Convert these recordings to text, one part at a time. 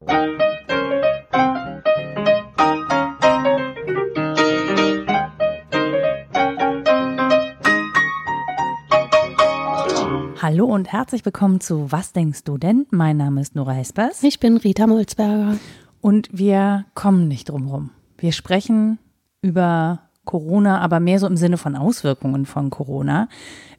Hallo und herzlich willkommen zu Was denkst du denn? Mein Name ist Nora Hespers. Ich bin Rita Molzberger. Und wir kommen nicht drum rum. Wir sprechen über Corona, aber mehr so im Sinne von Auswirkungen von Corona,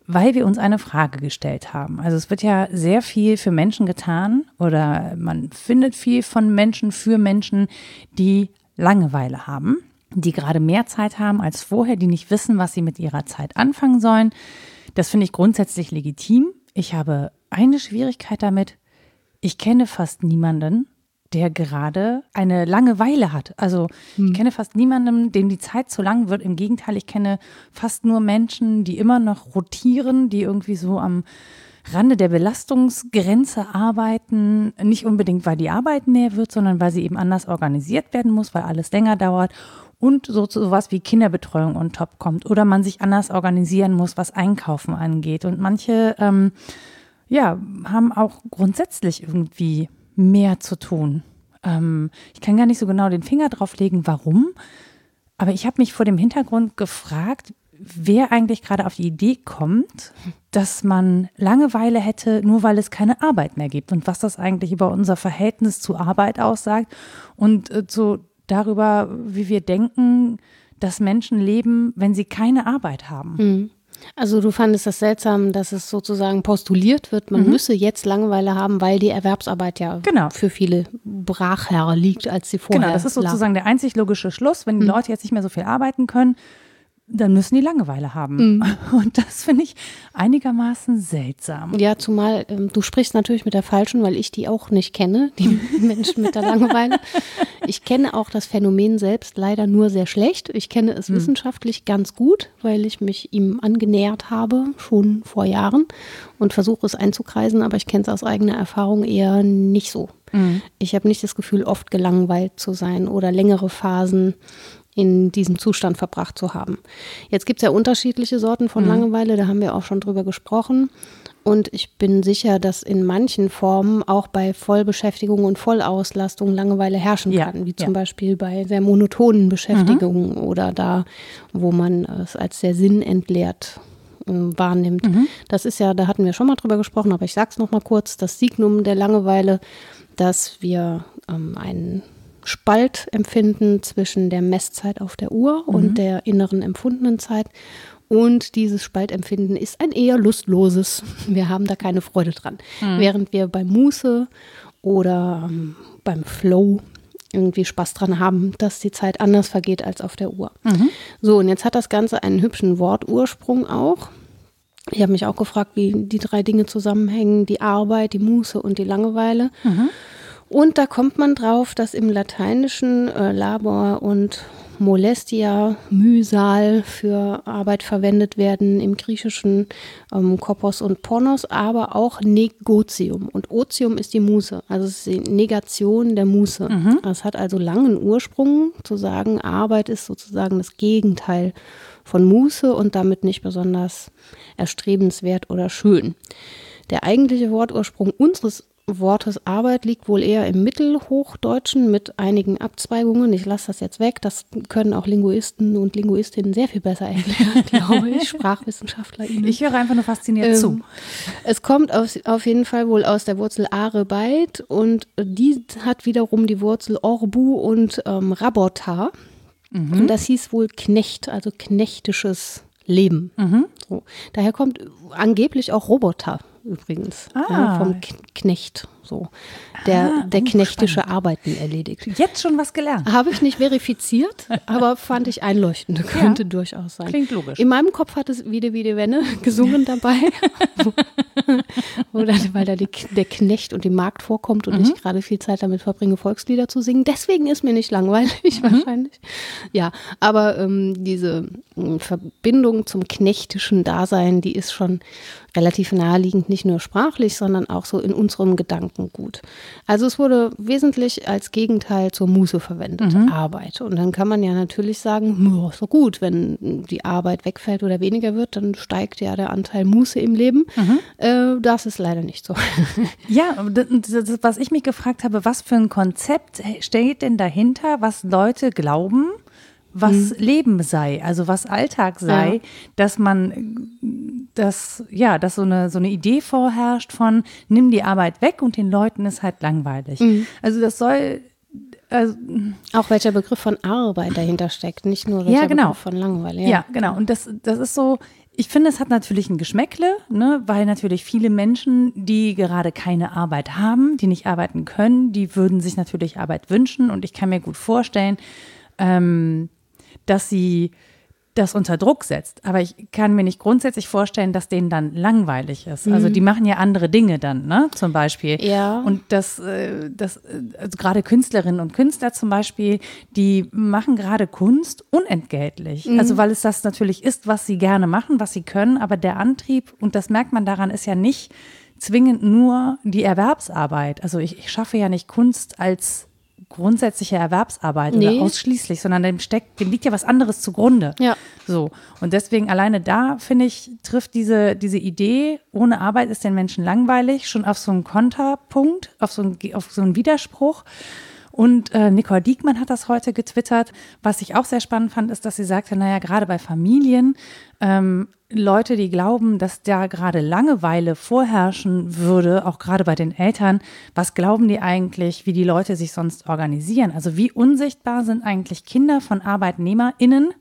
weil wir uns eine Frage gestellt haben. Also es wird ja sehr viel für Menschen getan oder man findet viel von Menschen für Menschen, die Langeweile haben, die gerade mehr Zeit haben als vorher, die nicht wissen, was sie mit ihrer Zeit anfangen sollen. Das finde ich grundsätzlich legitim. Ich habe eine Schwierigkeit damit. Ich kenne fast niemanden, der gerade eine Langeweile hat. Also hm. ich kenne fast niemanden, dem die Zeit zu lang wird. Im Gegenteil, ich kenne fast nur Menschen, die immer noch rotieren, die irgendwie so am Rande der Belastungsgrenze arbeiten. Nicht unbedingt, weil die Arbeit mehr wird, sondern weil sie eben anders organisiert werden muss, weil alles länger dauert und so sowas wie Kinderbetreuung on top kommt oder man sich anders organisieren muss, was Einkaufen angeht. Und manche, ähm, ja, haben auch grundsätzlich irgendwie mehr zu tun. Ähm, ich kann gar nicht so genau den Finger drauf legen, warum. Aber ich habe mich vor dem Hintergrund gefragt, wer eigentlich gerade auf die Idee kommt, dass man Langeweile hätte, nur weil es keine Arbeit mehr gibt und was das eigentlich über unser Verhältnis zu Arbeit aussagt und äh, so darüber, wie wir denken, dass Menschen leben, wenn sie keine Arbeit haben. Mhm. Also du fandest das seltsam, dass es sozusagen postuliert wird, man mhm. müsse jetzt Langeweile haben, weil die Erwerbsarbeit ja genau. für viele bracher liegt, als sie vorher Genau, das ist sozusagen lag. der einzig logische Schluss. Wenn die mhm. Leute jetzt nicht mehr so viel arbeiten können, dann müssen die Langeweile haben. Mhm. Und das finde ich einigermaßen seltsam. Ja, zumal ähm, du sprichst natürlich mit der falschen, weil ich die auch nicht kenne, die Menschen mit der Langeweile. Ich kenne auch das Phänomen selbst leider nur sehr schlecht. Ich kenne es mhm. wissenschaftlich ganz gut, weil ich mich ihm angenähert habe, schon vor Jahren und versuche es einzukreisen, aber ich kenne es aus eigener Erfahrung eher nicht so. Mhm. Ich habe nicht das Gefühl, oft gelangweilt zu sein oder längere Phasen in diesem Zustand verbracht zu haben. Jetzt gibt es ja unterschiedliche Sorten von mhm. Langeweile, da haben wir auch schon drüber gesprochen. Und ich bin sicher, dass in manchen Formen auch bei Vollbeschäftigung und Vollauslastung Langeweile herrschen ja, kann, wie zum ja. Beispiel bei sehr monotonen Beschäftigungen mhm. oder da, wo man es als sehr sinnentleert äh, wahrnimmt. Mhm. Das ist ja, da hatten wir schon mal drüber gesprochen, aber ich sage es nochmal kurz, das Signum der Langeweile, dass wir ähm, einen Spalt empfinden zwischen der Messzeit auf der Uhr mhm. und der inneren empfundenen Zeit. Und dieses Spaltempfinden ist ein eher lustloses. Wir haben da keine Freude dran. Mhm. Während wir bei Muße oder ähm, beim Flow irgendwie Spaß dran haben, dass die Zeit anders vergeht als auf der Uhr. Mhm. So, und jetzt hat das Ganze einen hübschen Wortursprung auch. Ich habe mich auch gefragt, wie die drei Dinge zusammenhängen, die Arbeit, die Muße und die Langeweile. Mhm. Und da kommt man drauf, dass im Lateinischen äh, Labor und Molestia, Mühsal für Arbeit verwendet werden, im Griechischen ähm, Kopos und Pornos, aber auch Negotium. Und Otium ist die Muße, also es ist die Negation der Muße. Mhm. Das hat also langen Ursprung, zu sagen, Arbeit ist sozusagen das Gegenteil von Muße und damit nicht besonders erstrebenswert oder schön. Der eigentliche Wortursprung unseres Wortes Arbeit liegt wohl eher im Mittelhochdeutschen mit einigen Abzweigungen. Ich lasse das jetzt weg. Das können auch Linguisten und Linguistinnen sehr viel besser erklären, glaube ich, Sprachwissenschaftler. Ich höre einfach nur fasziniert ähm, zu. Es kommt auf, auf jeden Fall wohl aus der Wurzel Arebeit und die hat wiederum die Wurzel Orbu und ähm, Rabota. Mhm. Und das hieß wohl Knecht, also knechtisches Leben. Mhm. So. Daher kommt angeblich auch Roboter übrigens. Ah. Ja, vom Knecht. So. Der, ah, der knechtische Arbeiten erledigt. Jetzt schon was gelernt. Habe ich nicht verifiziert, aber fand ich einleuchtend. Könnte ja. durchaus sein. Klingt logisch. In meinem Kopf hat es Wiede Wiede Wenne gesungen dabei. Oder weil da die, der Knecht und die Magd vorkommt und mhm. ich gerade viel Zeit damit verbringe, Volkslieder zu singen. Deswegen ist mir nicht langweilig mhm. wahrscheinlich. Ja, aber ähm, diese äh, Verbindung zum knechtischen Dasein, die ist schon relativ naheliegend, nicht nur sprachlich, sondern auch so in unserem Gedanken Gedankengut. Also es wurde wesentlich als Gegenteil zur Muße verwendet, mhm. Arbeit. Und dann kann man ja natürlich sagen, ist doch gut, wenn die Arbeit wegfällt oder weniger wird, dann steigt ja der Anteil Muße im Leben. Mhm. Äh, das ist leider nicht so. Ja, das, das, was ich mich gefragt habe, was für ein Konzept steht denn dahinter, was Leute glauben, was mhm. Leben sei, also was Alltag sei, ja. dass man, dass, ja, dass so eine, so eine Idee vorherrscht von, nimm die Arbeit weg und den Leuten ist halt langweilig. Mhm. Also das soll, also, auch welcher Begriff von Arbeit dahinter steckt, nicht nur welcher ja, genau. Begriff von Langeweile. Ja. ja, genau. Und das, das ist so, ich finde, es hat natürlich ein Geschmäckle, ne, weil natürlich viele Menschen, die gerade keine Arbeit haben, die nicht arbeiten können, die würden sich natürlich Arbeit wünschen. Und ich kann mir gut vorstellen, ähm, dass sie das unter Druck setzt. Aber ich kann mir nicht grundsätzlich vorstellen, dass denen dann langweilig ist. Also mhm. Also die machen ja andere Dinge dann, ne? Zum Beispiel. Ja. Und das, äh, das, also gerade Künstlerinnen und Künstler zum Beispiel, die machen gerade Kunst unentgeltlich. Mhm. Also weil es das natürlich ist, was sie gerne machen, was sie können, aber der Antrieb, und das merkt man daran, ist ja nicht zwingend nur die Erwerbsarbeit. Also ich, ich schaffe ja nicht Kunst als grundsätzliche Erwerbsarbeit nee. oder ausschließlich, sondern dem steckt, dem liegt ja was anderes zugrunde. Ja. So. Und deswegen alleine da, finde ich, trifft diese, diese Idee, ohne Arbeit ist den Menschen langweilig, schon auf so einen Konterpunkt, auf so einen, auf so einen Widerspruch. Und äh, Nicole Diekmann hat das heute getwittert. Was ich auch sehr spannend fand, ist, dass sie sagte, naja, gerade bei Familien, ähm, Leute, die glauben, dass da gerade Langeweile vorherrschen würde, auch gerade bei den Eltern, was glauben die eigentlich, wie die Leute sich sonst organisieren? Also wie unsichtbar sind eigentlich Kinder von ArbeitnehmerInnen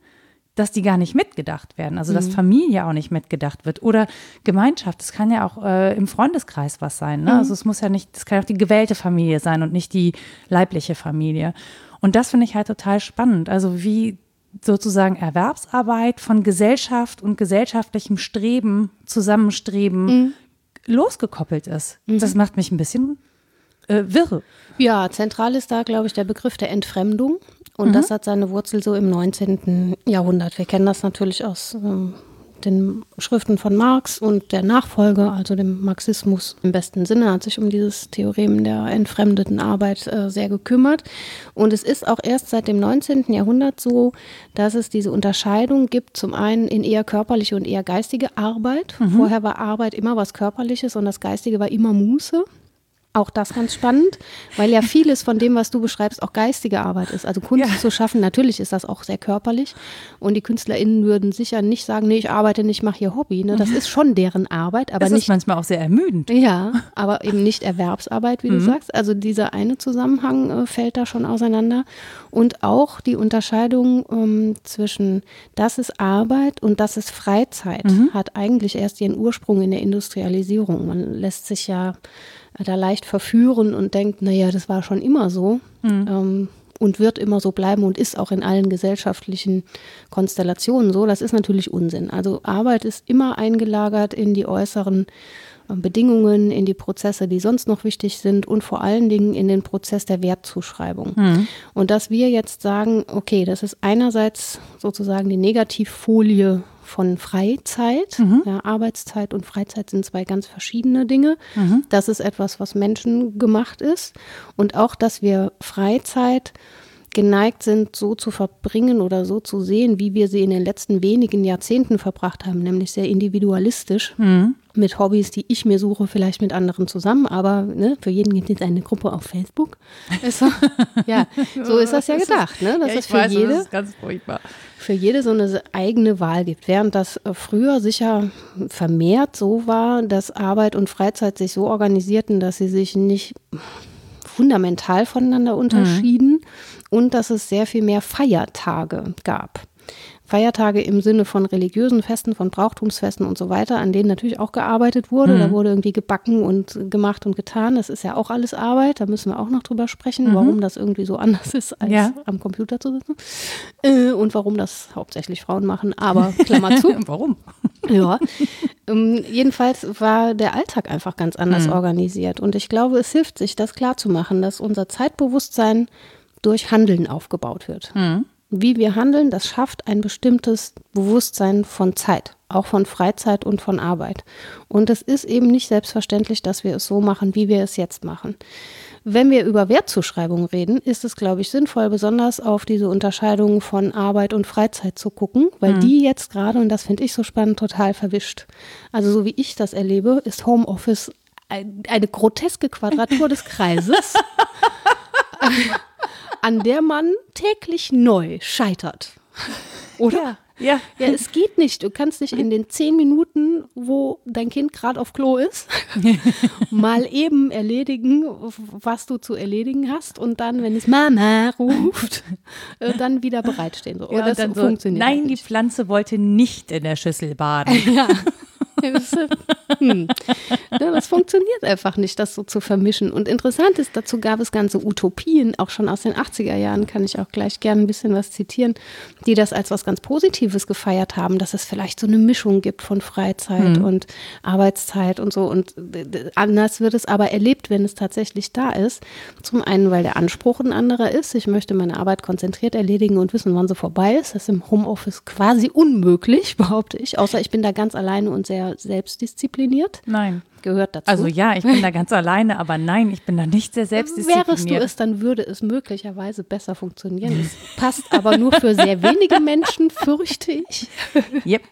dass die gar nicht mitgedacht werden. Also dass mhm. Familie auch nicht mitgedacht wird. Oder Gemeinschaft, das kann ja auch äh, im Freundeskreis was sein. Ne? Mhm. Also es muss ja nicht, das kann auch die gewählte Familie sein und nicht die leibliche Familie. Und das finde ich halt total spannend. Also wie sozusagen Erwerbsarbeit von Gesellschaft und gesellschaftlichem Streben, Zusammenstreben mhm. losgekoppelt ist. Mhm. Das macht mich ein bisschen äh, wirre. Ja, zentral ist da, glaube ich, der Begriff der Entfremdung. Und mhm. das hat seine Wurzel so im 19. Jahrhundert. Wir kennen das natürlich aus ähm, den Schriften von Marx und der Nachfolge, also dem Marxismus im besten Sinne, hat sich um dieses Theorem der entfremdeten Arbeit äh, sehr gekümmert. Und es ist auch erst seit dem 19. Jahrhundert so, dass es diese Unterscheidung gibt, zum einen in eher körperliche und eher geistige Arbeit. Mhm. Vorher war Arbeit immer was Körperliches und das Geistige war immer Muße. Auch das ganz spannend, weil ja vieles von dem, was du beschreibst, auch geistige Arbeit ist. Also Kunst ja. zu schaffen, natürlich ist das auch sehr körperlich. Und die KünstlerInnen würden sicher nicht sagen, nee, ich arbeite nicht, mache hier Hobby. Ne? Das ist schon deren Arbeit, aber das nicht. ist manchmal auch sehr ermüdend. Ja, aber eben nicht Erwerbsarbeit, wie mhm. du sagst. Also dieser eine Zusammenhang äh, fällt da schon auseinander. Und auch die Unterscheidung ähm, zwischen das ist Arbeit und das ist Freizeit mhm. hat eigentlich erst ihren Ursprung in der Industrialisierung. Man lässt sich ja da leicht verführen und denkt, naja, das war schon immer so mhm. ähm, und wird immer so bleiben und ist auch in allen gesellschaftlichen Konstellationen so. Das ist natürlich Unsinn. Also Arbeit ist immer eingelagert in die äußeren äh, Bedingungen, in die Prozesse, die sonst noch wichtig sind und vor allen Dingen in den Prozess der Wertzuschreibung. Mhm. Und dass wir jetzt sagen, okay, das ist einerseits sozusagen die Negativfolie von Freizeit. Mhm. Ja, Arbeitszeit und Freizeit sind zwei ganz verschiedene Dinge. Mhm. Das ist etwas, was menschengemacht ist. Und auch, dass wir Freizeit geneigt sind, so zu verbringen oder so zu sehen, wie wir sie in den letzten wenigen Jahrzehnten verbracht haben, nämlich sehr individualistisch. Mhm. Mit Hobbys, die ich mir suche, vielleicht mit anderen zusammen, aber ne, für jeden gibt es eine Gruppe auf Facebook. Also, ja, so ist das ja gedacht, ne? Dass ja, es für weiß, jede, für jede so eine eigene Wahl gibt. Während das äh, früher sicher vermehrt so war, dass Arbeit und Freizeit sich so organisierten, dass sie sich nicht fundamental voneinander unterschieden. Mhm und dass es sehr viel mehr Feiertage gab. Feiertage im Sinne von religiösen Festen, von Brauchtumsfesten und so weiter, an denen natürlich auch gearbeitet wurde. Mhm. Da wurde irgendwie gebacken und gemacht und getan. Das ist ja auch alles Arbeit. Da müssen wir auch noch drüber sprechen, mhm. warum das irgendwie so anders ist, als ja. am Computer zu sitzen. Äh, und warum das hauptsächlich Frauen machen. Aber Klammer zu. warum? Ja. Ähm, jedenfalls war der Alltag einfach ganz anders mhm. organisiert. Und ich glaube, es hilft sich, das klarzumachen, dass unser Zeitbewusstsein durch Handeln aufgebaut wird. Mhm. Wie wir handeln, das schafft ein bestimmtes Bewusstsein von Zeit. auch von Freizeit und von Arbeit. Und es ist eben nicht selbstverständlich, dass wir es so machen, wie wir es jetzt machen. Wenn wir über Wertzuschreibung reden, ist es, glaube ich, sinnvoll, besonders auf diese Unterscheidung von Arbeit und Freizeit zu gucken, weil mhm. die jetzt gerade, und das finde ich so spannend, total verwischt. Also so wie ich das erlebe, ist Homeoffice eine groteske Quadratur des Kreises, an der man täglich neu scheitert. Oder? Ja. Ja. ja, es geht nicht. Du kannst nicht in den zehn Minuten, wo dein Kind gerade auf Klo ist, mal eben erledigen, was du zu erledigen hast und dann, wenn es Mama ruft, äh, dann wieder bereitstehen. So. Ja, das dann funktioniert. So, nein, die Pflanze wollte nicht in der Schüssel baden. Ja. hm. Das funktioniert einfach nicht, das so zu vermischen. Und interessant ist, dazu gab es ganze Utopien, auch schon aus den 80er Jahren, kann ich auch gleich gerne ein bisschen was zitieren, die das als was ganz Positives gefeiert haben, dass es vielleicht so eine Mischung gibt von Freizeit mhm. und Arbeitszeit und so. Und anders wird es aber erlebt, wenn es tatsächlich da ist. Zum einen, weil der Anspruch ein anderer ist. Ich möchte meine Arbeit konzentriert erledigen und wissen, wann sie vorbei ist. Das ist im Homeoffice quasi unmöglich, behaupte ich. Außer ich bin da ganz alleine und sehr selbstdiszipliniert? Nein. Gehört dazu? Also ja, ich bin da ganz alleine, aber nein, ich bin da nicht sehr selbstdiszipliniert. Wärest du es, dann würde es möglicherweise besser funktionieren. Es passt aber nur für sehr wenige Menschen, fürchte ich. Yep.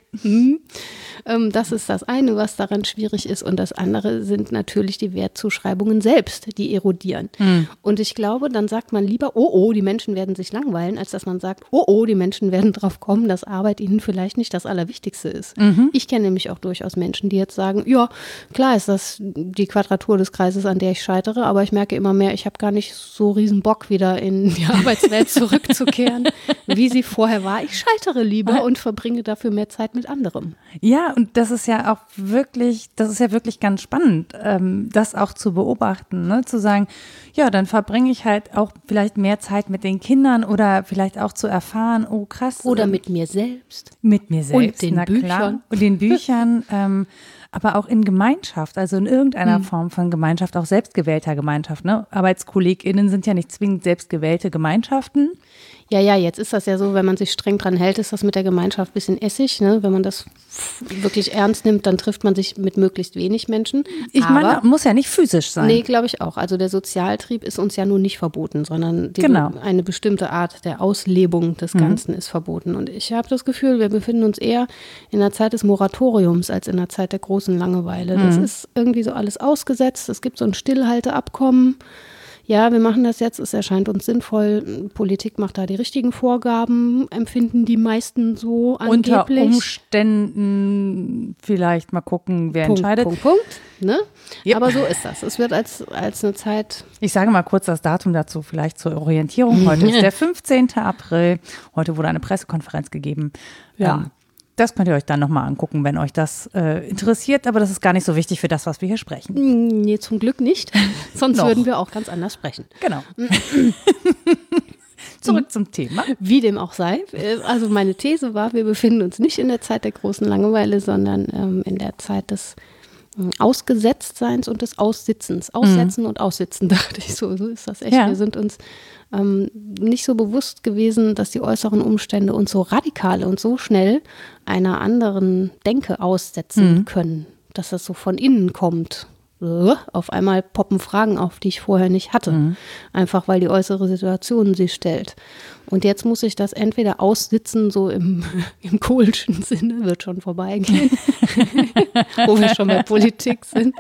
Hm. Ähm, das ist das eine, was daran schwierig ist. Und das andere sind natürlich die Wertzuschreibungen selbst, die erodieren. Mhm. Und ich glaube, dann sagt man lieber, oh oh, die Menschen werden sich langweilen, als dass man sagt, oh oh, die Menschen werden drauf kommen, dass Arbeit ihnen vielleicht nicht das Allerwichtigste ist. Mhm. Ich kenne nämlich auch durchaus Menschen, die jetzt sagen, ja, klar ist das die Quadratur des Kreises, an der ich scheitere, aber ich merke immer mehr, ich habe gar nicht so riesen Bock, wieder in die Arbeitswelt zurückzukehren, wie sie vorher war. Ich scheitere lieber und verbringe dafür mehr Zeit mit anderem. Ja, und das ist ja auch wirklich, das ist ja wirklich ganz spannend, ähm, das auch zu beobachten, ne? zu sagen, ja, dann verbringe ich halt auch vielleicht mehr Zeit mit den Kindern oder vielleicht auch zu erfahren, oh krass. Oder mit mir selbst. Mit mir selbst, und den na Büchern. klar. Und den Büchern. ähm, aber auch in Gemeinschaft, also in irgendeiner mhm. Form von Gemeinschaft, auch selbstgewählter Gemeinschaft. Ne? ArbeitskollegInnen sind ja nicht zwingend selbstgewählte Gemeinschaften. Ja, ja, jetzt ist das ja so, wenn man sich streng dran hält, ist das mit der Gemeinschaft ein bisschen Essig. Ne? Wenn man das wirklich ernst nimmt, dann trifft man sich mit möglichst wenig Menschen. Ich Aber, meine, muss ja nicht physisch sein. Nee, glaube ich auch. Also der Sozialtrieb ist uns ja nun nicht verboten, sondern die, genau. eine bestimmte Art der Auslebung des mhm. Ganzen mhm. ist verboten. Und ich habe das Gefühl, wir befinden uns eher in der Zeit des Moratoriums als in der Zeit der großen Langeweile. Mhm. Das ist irgendwie so alles ausgesetzt. Es gibt so ein Stillhalteabkommen ja, wir machen das jetzt, es erscheint uns sinnvoll, Politik macht da die richtigen Vorgaben, empfinden die meisten so angeblich. Unter Umständen vielleicht mal gucken, wer Punkt, entscheidet. Punkt, Punkt. Ne? Yep. Aber so ist das. Es wird als, als eine Zeit. Ich sage mal kurz das Datum dazu, vielleicht zur Orientierung. Heute ist der 15. April. Heute wurde eine Pressekonferenz gegeben. Ja. Ähm, das könnt ihr euch dann nochmal angucken, wenn euch das äh, interessiert. Aber das ist gar nicht so wichtig für das, was wir hier sprechen. Mm, nee, zum Glück nicht. Sonst würden wir auch ganz anders sprechen. Genau. Zurück zum Thema. Wie dem auch sei. Äh, also meine These war, wir befinden uns nicht in der Zeit der großen Langeweile, sondern ähm, in der Zeit des Ausgesetztseins und des Aussitzens. Aussetzen mhm. und Aussitzen, dachte ich so. So ist das echt. Ja. Wir sind uns ähm, nicht so bewusst gewesen, dass die äußeren Umstände uns so radikal und so schnell einer anderen Denke aussetzen mhm. können, dass das so von innen kommt. Auf einmal poppen Fragen auf, die ich vorher nicht hatte. Mhm. Einfach weil die äußere Situation sie stellt. Und jetzt muss ich das entweder aussitzen, so im, im kohlschen Sinne, wird schon vorbeigehen, wo wir schon bei Politik sind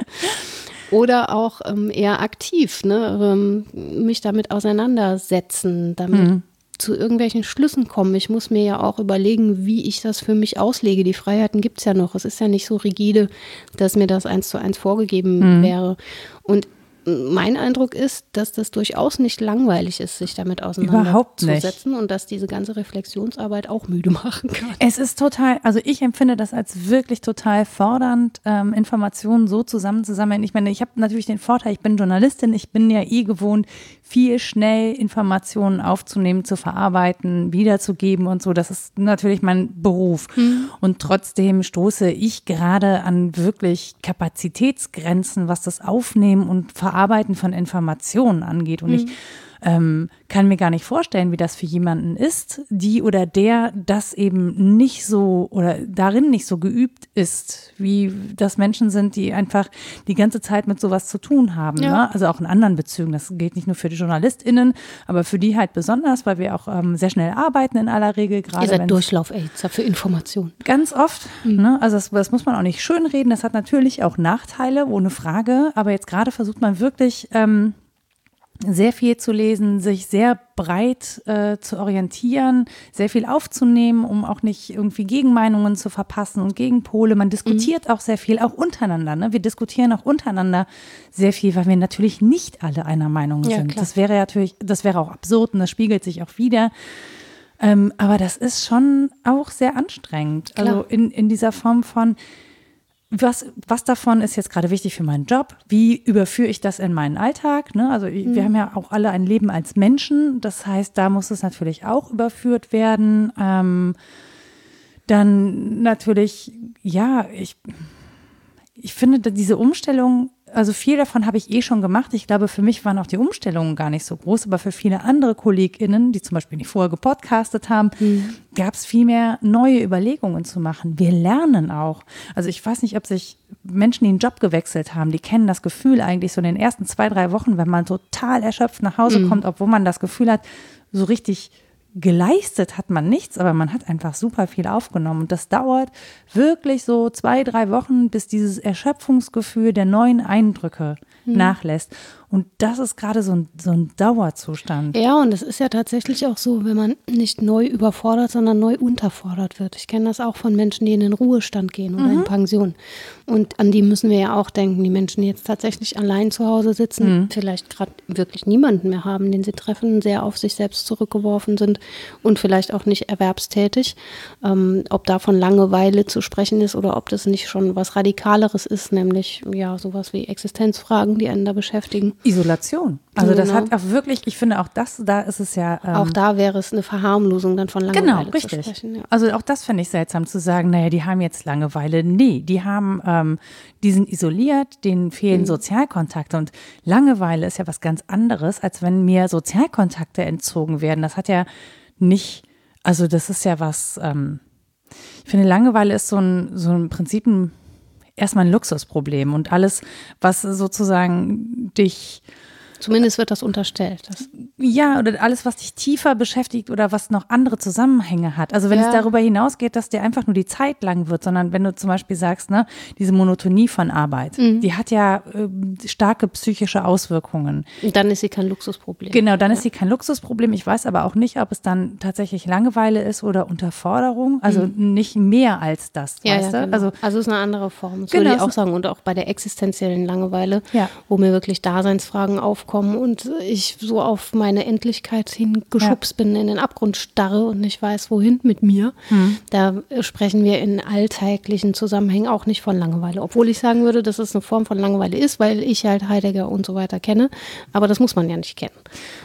oder auch ähm, eher aktiv, ne, ähm, mich damit auseinandersetzen, damit mhm. zu irgendwelchen Schlüssen kommen. Ich muss mir ja auch überlegen, wie ich das für mich auslege. Die Freiheiten gibt es ja noch. Es ist ja nicht so rigide, dass mir das eins zu eins vorgegeben mhm. wäre. Und mein Eindruck ist, dass das durchaus nicht langweilig ist, sich damit auseinanderzusetzen und dass diese ganze Reflexionsarbeit auch müde machen kann. Es ist total, also ich empfinde das als wirklich total fordernd, ähm, Informationen so zusammenzusammeln. Ich meine, ich habe natürlich den Vorteil, ich bin Journalistin, ich bin ja eh gewohnt, viel schnell Informationen aufzunehmen, zu verarbeiten, wiederzugeben und so. Das ist natürlich mein Beruf. Mhm. Und trotzdem stoße ich gerade an wirklich Kapazitätsgrenzen, was das Aufnehmen und Verarbeiten von Informationen angeht. Und mhm. ich ähm, kann mir gar nicht vorstellen, wie das für jemanden ist, die oder der das eben nicht so oder darin nicht so geübt ist, wie das Menschen sind, die einfach die ganze Zeit mit sowas zu tun haben. Ja. Ne? Also auch in anderen Bezügen. Das gilt nicht nur für die JournalistInnen, aber für die halt besonders, weil wir auch ähm, sehr schnell arbeiten in aller Regel. Gerade Ihr seid Durchlauf-Aids für Informationen. Ganz oft. Mhm. Ne? Also das, das muss man auch nicht schönreden. Das hat natürlich auch Nachteile, ohne Frage. Aber jetzt gerade versucht man wirklich ähm, sehr viel zu lesen, sich sehr breit äh, zu orientieren, sehr viel aufzunehmen, um auch nicht irgendwie Gegenmeinungen zu verpassen und Gegenpole. Man diskutiert mhm. auch sehr viel, auch untereinander. Ne? Wir diskutieren auch untereinander sehr viel, weil wir natürlich nicht alle einer Meinung ja, sind. Klar. Das wäre natürlich, das wäre auch absurd und das spiegelt sich auch wieder. Ähm, aber das ist schon auch sehr anstrengend. Klar. Also in, in dieser Form von, was, was davon ist jetzt gerade wichtig für meinen Job? Wie überführe ich das in meinen Alltag? Ne? Also mhm. wir haben ja auch alle ein Leben als Menschen. Das heißt, da muss es natürlich auch überführt werden. Ähm, dann natürlich, ja, ich, ich finde diese Umstellung also viel davon habe ich eh schon gemacht. Ich glaube, für mich waren auch die Umstellungen gar nicht so groß, aber für viele andere KollegInnen, die zum Beispiel nicht vorher gepodcastet haben, mhm. gab es viel mehr neue Überlegungen zu machen. Wir lernen auch. Also ich weiß nicht, ob sich Menschen, die einen Job gewechselt haben, die kennen das Gefühl eigentlich so in den ersten zwei, drei Wochen, wenn man total erschöpft nach Hause mhm. kommt, obwohl man das Gefühl hat, so richtig geleistet hat man nichts, aber man hat einfach super viel aufgenommen. Und das dauert wirklich so zwei, drei Wochen, bis dieses Erschöpfungsgefühl der neuen Eindrücke mhm. nachlässt. Und das ist gerade so ein, so ein Dauerzustand. Ja, und es ist ja tatsächlich auch so, wenn man nicht neu überfordert, sondern neu unterfordert wird. Ich kenne das auch von Menschen, die in den Ruhestand gehen oder mhm. in Pension. Und an die müssen wir ja auch denken. Die Menschen, die jetzt tatsächlich allein zu Hause sitzen, mhm. vielleicht gerade wirklich niemanden mehr haben, den sie treffen, sehr auf sich selbst zurückgeworfen sind und vielleicht auch nicht erwerbstätig. Ähm, ob da von Langeweile zu sprechen ist oder ob das nicht schon was Radikaleres ist, nämlich ja sowas wie Existenzfragen, die einen da beschäftigen. Isolation. Also das genau. hat auch wirklich, ich finde auch das, da ist es ja. Ähm, auch da wäre es eine Verharmlosung dann von Langeweile genau, richtig. zu sprechen. Ja. Also auch das finde ich seltsam zu sagen, naja, die haben jetzt Langeweile. Nee, die haben, ähm, die sind isoliert, denen fehlen mhm. Sozialkontakte und Langeweile ist ja was ganz anderes, als wenn mir Sozialkontakte entzogen werden. Das hat ja nicht, also das ist ja was, ähm, ich finde Langeweile ist so ein, so ein Prinzip ein erstmal ein Luxusproblem und alles, was sozusagen dich Zumindest wird das unterstellt. Das ja, oder alles, was dich tiefer beschäftigt oder was noch andere Zusammenhänge hat. Also wenn ja. es darüber hinausgeht, dass dir einfach nur die Zeit lang wird, sondern wenn du zum Beispiel sagst, ne, diese Monotonie von Arbeit, mhm. die hat ja äh, starke psychische Auswirkungen. Und dann ist sie kein Luxusproblem. Genau, dann ja. ist sie kein Luxusproblem. Ich weiß aber auch nicht, ob es dann tatsächlich Langeweile ist oder Unterforderung. Also mhm. nicht mehr als das, ja, weißt ja, du? Genau. Also, also ist eine andere Form, das genau. würde ich auch sagen. Und auch bei der existenziellen Langeweile, wo mir wirklich Daseinsfragen aufkommen aufkommen und ich so auf meine Endlichkeit hingeschubst ja. bin, in den Abgrund starre und nicht weiß, wohin mit mir. Mhm. Da sprechen wir in alltäglichen Zusammenhängen auch nicht von Langeweile. Obwohl ich sagen würde, dass es eine Form von Langeweile ist, weil ich halt Heidegger und so weiter kenne. Aber das muss man ja nicht kennen.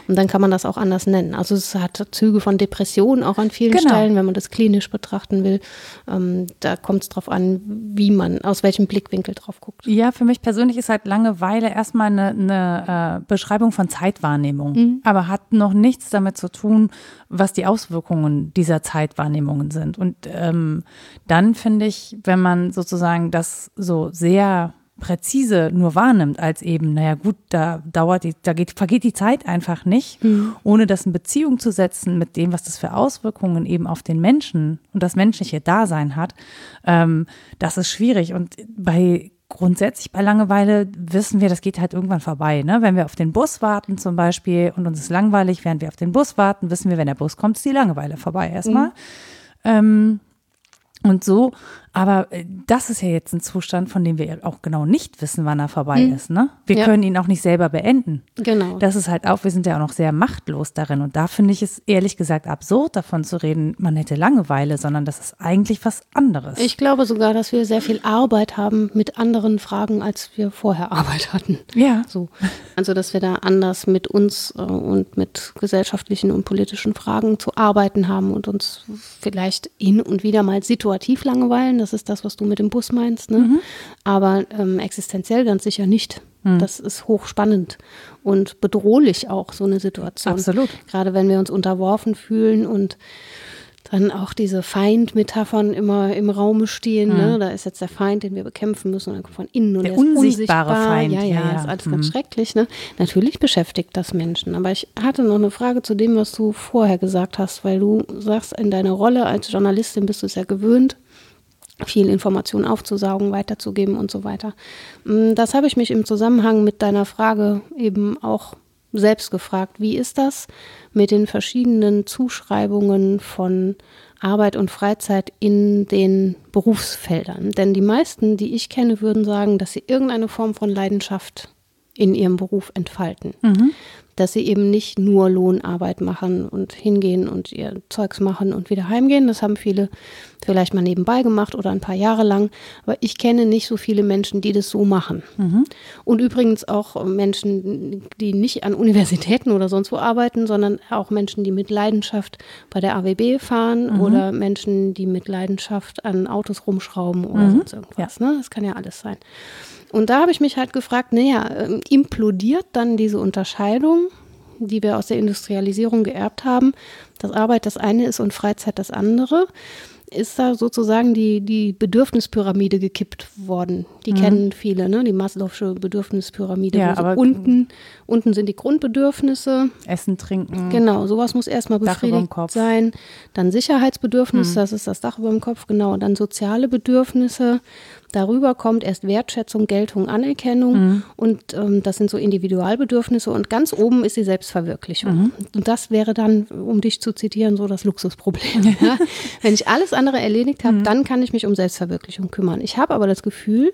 Und dann kann man das auch anders nennen. Also es hat Züge von Depression auch an vielen genau. Stellen, wenn man das klinisch betrachten will. Ähm, da kommt es drauf an, wie man, aus welchem Blickwinkel drauf guckt. Ja, für mich persönlich ist halt Langeweile erstmal eine, eine äh, Beschreibung von Zeitwahrnehmung, mhm. aber hat noch nichts damit zu tun, was die Auswirkungen dieser Zeitwahrnehmungen sind. Und ähm, dann finde ich, wenn man sozusagen das so sehr präzise nur wahrnimmt, als eben, naja gut, da dauert die, da geht, vergeht die Zeit einfach nicht, mhm. ohne das in Beziehung zu setzen mit dem, was das für Auswirkungen eben auf den Menschen und das menschliche Dasein hat, ähm, das ist schwierig. Und bei grundsätzlich bei Langeweile wissen wir, das geht halt irgendwann vorbei. Ne? Wenn wir auf den Bus warten zum Beispiel und uns ist langweilig, während wir auf den Bus warten, wissen wir, wenn der Bus kommt, ist die Langeweile vorbei erstmal. Mhm. Ähm, und so aber äh, das ist ja jetzt ein Zustand, von dem wir auch genau nicht wissen, wann er vorbei mhm. ist. Ne? Wir ja. können ihn auch nicht selber beenden. Genau. Das ist halt auch, wir sind ja auch noch sehr machtlos darin. Und da finde ich es ehrlich gesagt absurd, davon zu reden, man hätte Langeweile, sondern das ist eigentlich was anderes. Ich glaube sogar, dass wir sehr viel Arbeit haben mit anderen Fragen, als wir vorher Arbeit hatten. Ja. So. Also, dass wir da anders mit uns äh, und mit gesellschaftlichen und politischen Fragen zu arbeiten haben und uns vielleicht hin und wieder mal situativ langweilen Das ist das, was du mit dem Bus meinst. Ne? Mhm. Aber ähm, existenziell ganz sicher nicht. Mhm. Das ist hochspannend und bedrohlich auch, so eine Situation. Absolut. Gerade wenn wir uns unterworfen fühlen und dann auch diese Feind-Metaphern immer im Raume stehen. Mhm. Ne? Da ist jetzt der Feind, den wir bekämpfen müssen, und dann kommt von innen und der, der unsichtbare unsichtbar. Feind. Ja, ja, ja, ist alles mhm. ganz schrecklich. Ne? Natürlich beschäftigt das Menschen. Aber ich hatte noch eine Frage zu dem, was du vorher gesagt hast, weil du sagst, in deiner Rolle als Journalistin bist du es ja gewöhnt, viel Information aufzusaugen, weiterzugeben und so weiter. Mm, das habe ich mich im Zusammenhang mit deiner Frage eben auch selbst gefragt, wie ist das mit den verschiedenen Zuschreibungen von Arbeit und Freizeit in den Berufsfeldern? Denn die meisten, die ich kenne, würden sagen, dass sie irgendeine Form von Leidenschaft in ihrem Beruf entfalten. Mhm dass sie eben nicht nur Lohnarbeit machen und hingehen und ihr Zeugs machen und wieder heimgehen. Das haben viele vielleicht mal nebenbei gemacht oder ein paar Jahre lang. Aber ich kenne nicht so viele Menschen, die das so machen. Mhm. Und übrigens auch Menschen, die nicht an Universitäten oder sonst wo arbeiten, sondern auch Menschen, die mit Leidenschaft bei der AWB fahren mhm. oder Menschen, die mit Leidenschaft an Autos rumschrauben oder mhm. sonst irgendwas. Ja. Ne? Das kann ja alles sein. Und da habe ich mich halt gefragt, naja, ähm, implodiert dann diese Unterscheidung, die wir aus der Industrialisierung geerbt haben, dass Arbeit das eine ist und Freizeit das andere? ist da sozusagen die, die Bedürfnispyramide gekippt worden. Die mhm. kennen viele, ne? die Maslow'sche Bedürfnispyramide. Ja, aber unten, unten sind die Grundbedürfnisse. Essen, Trinken. Genau, sowas muss erstmal befriedigt sein. Dann Sicherheitsbedürfnisse, mhm. das ist das Dach über dem Kopf, genau. Und dann soziale Bedürfnisse. Darüber kommt erst Wertschätzung, Geltung, Anerkennung mhm. und ähm, das sind so Individualbedürfnisse und ganz oben ist die Selbstverwirklichung. Mhm. Und das wäre dann, um dich zu zitieren, so das Luxusproblem. Ja? Wenn ich alles andere erledigt habe, mhm. dann kann ich mich um Selbstverwirklichung kümmern. Ich habe aber das Gefühl,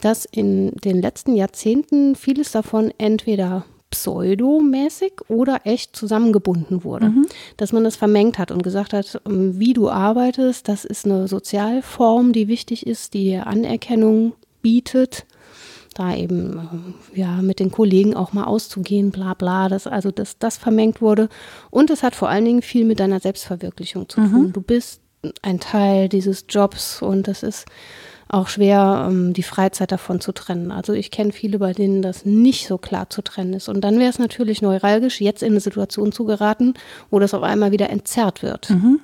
dass in den letzten Jahrzehnten vieles davon entweder pseudomäßig oder echt zusammengebunden wurde. Mhm. Dass man das vermengt hat und gesagt hat, ähm, wie du arbeitest, das ist eine Sozialform, die wichtig ist, die Anerkennung bietet. Da eben ja mit den Kollegen auch mal auszugehen, bla bla, dass also dass das vermengt wurde. Und es hat vor allen Dingen viel mit deiner Selbstverwirklichung zu tun. Mhm. Du bist ein Teil dieses Jobs und das ist auch schwer, ähm, die Freizeit davon zu trennen. Also ich kenne viele, bei denen das nicht so klar zu trennen ist. Und dann wäre es natürlich neuralgisch, jetzt in eine Situation zu geraten, wo das auf einmal wieder entzerrt wird. Mhm.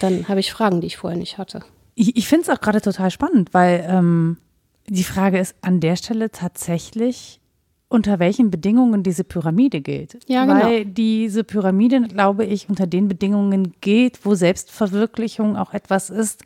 Dann habe ich Fragen, die ich vorher nicht hatte. Ich, ich finde es auch gerade total spannend, weil ähm, die Frage ist an der Stelle tatsächlich, unter welchen Bedingungen diese Pyramide gilt. Ja, genau. Weil diese Pyramide, glaube ich, unter den Bedingungen geht, wo Selbstverwirklichung auch etwas ist,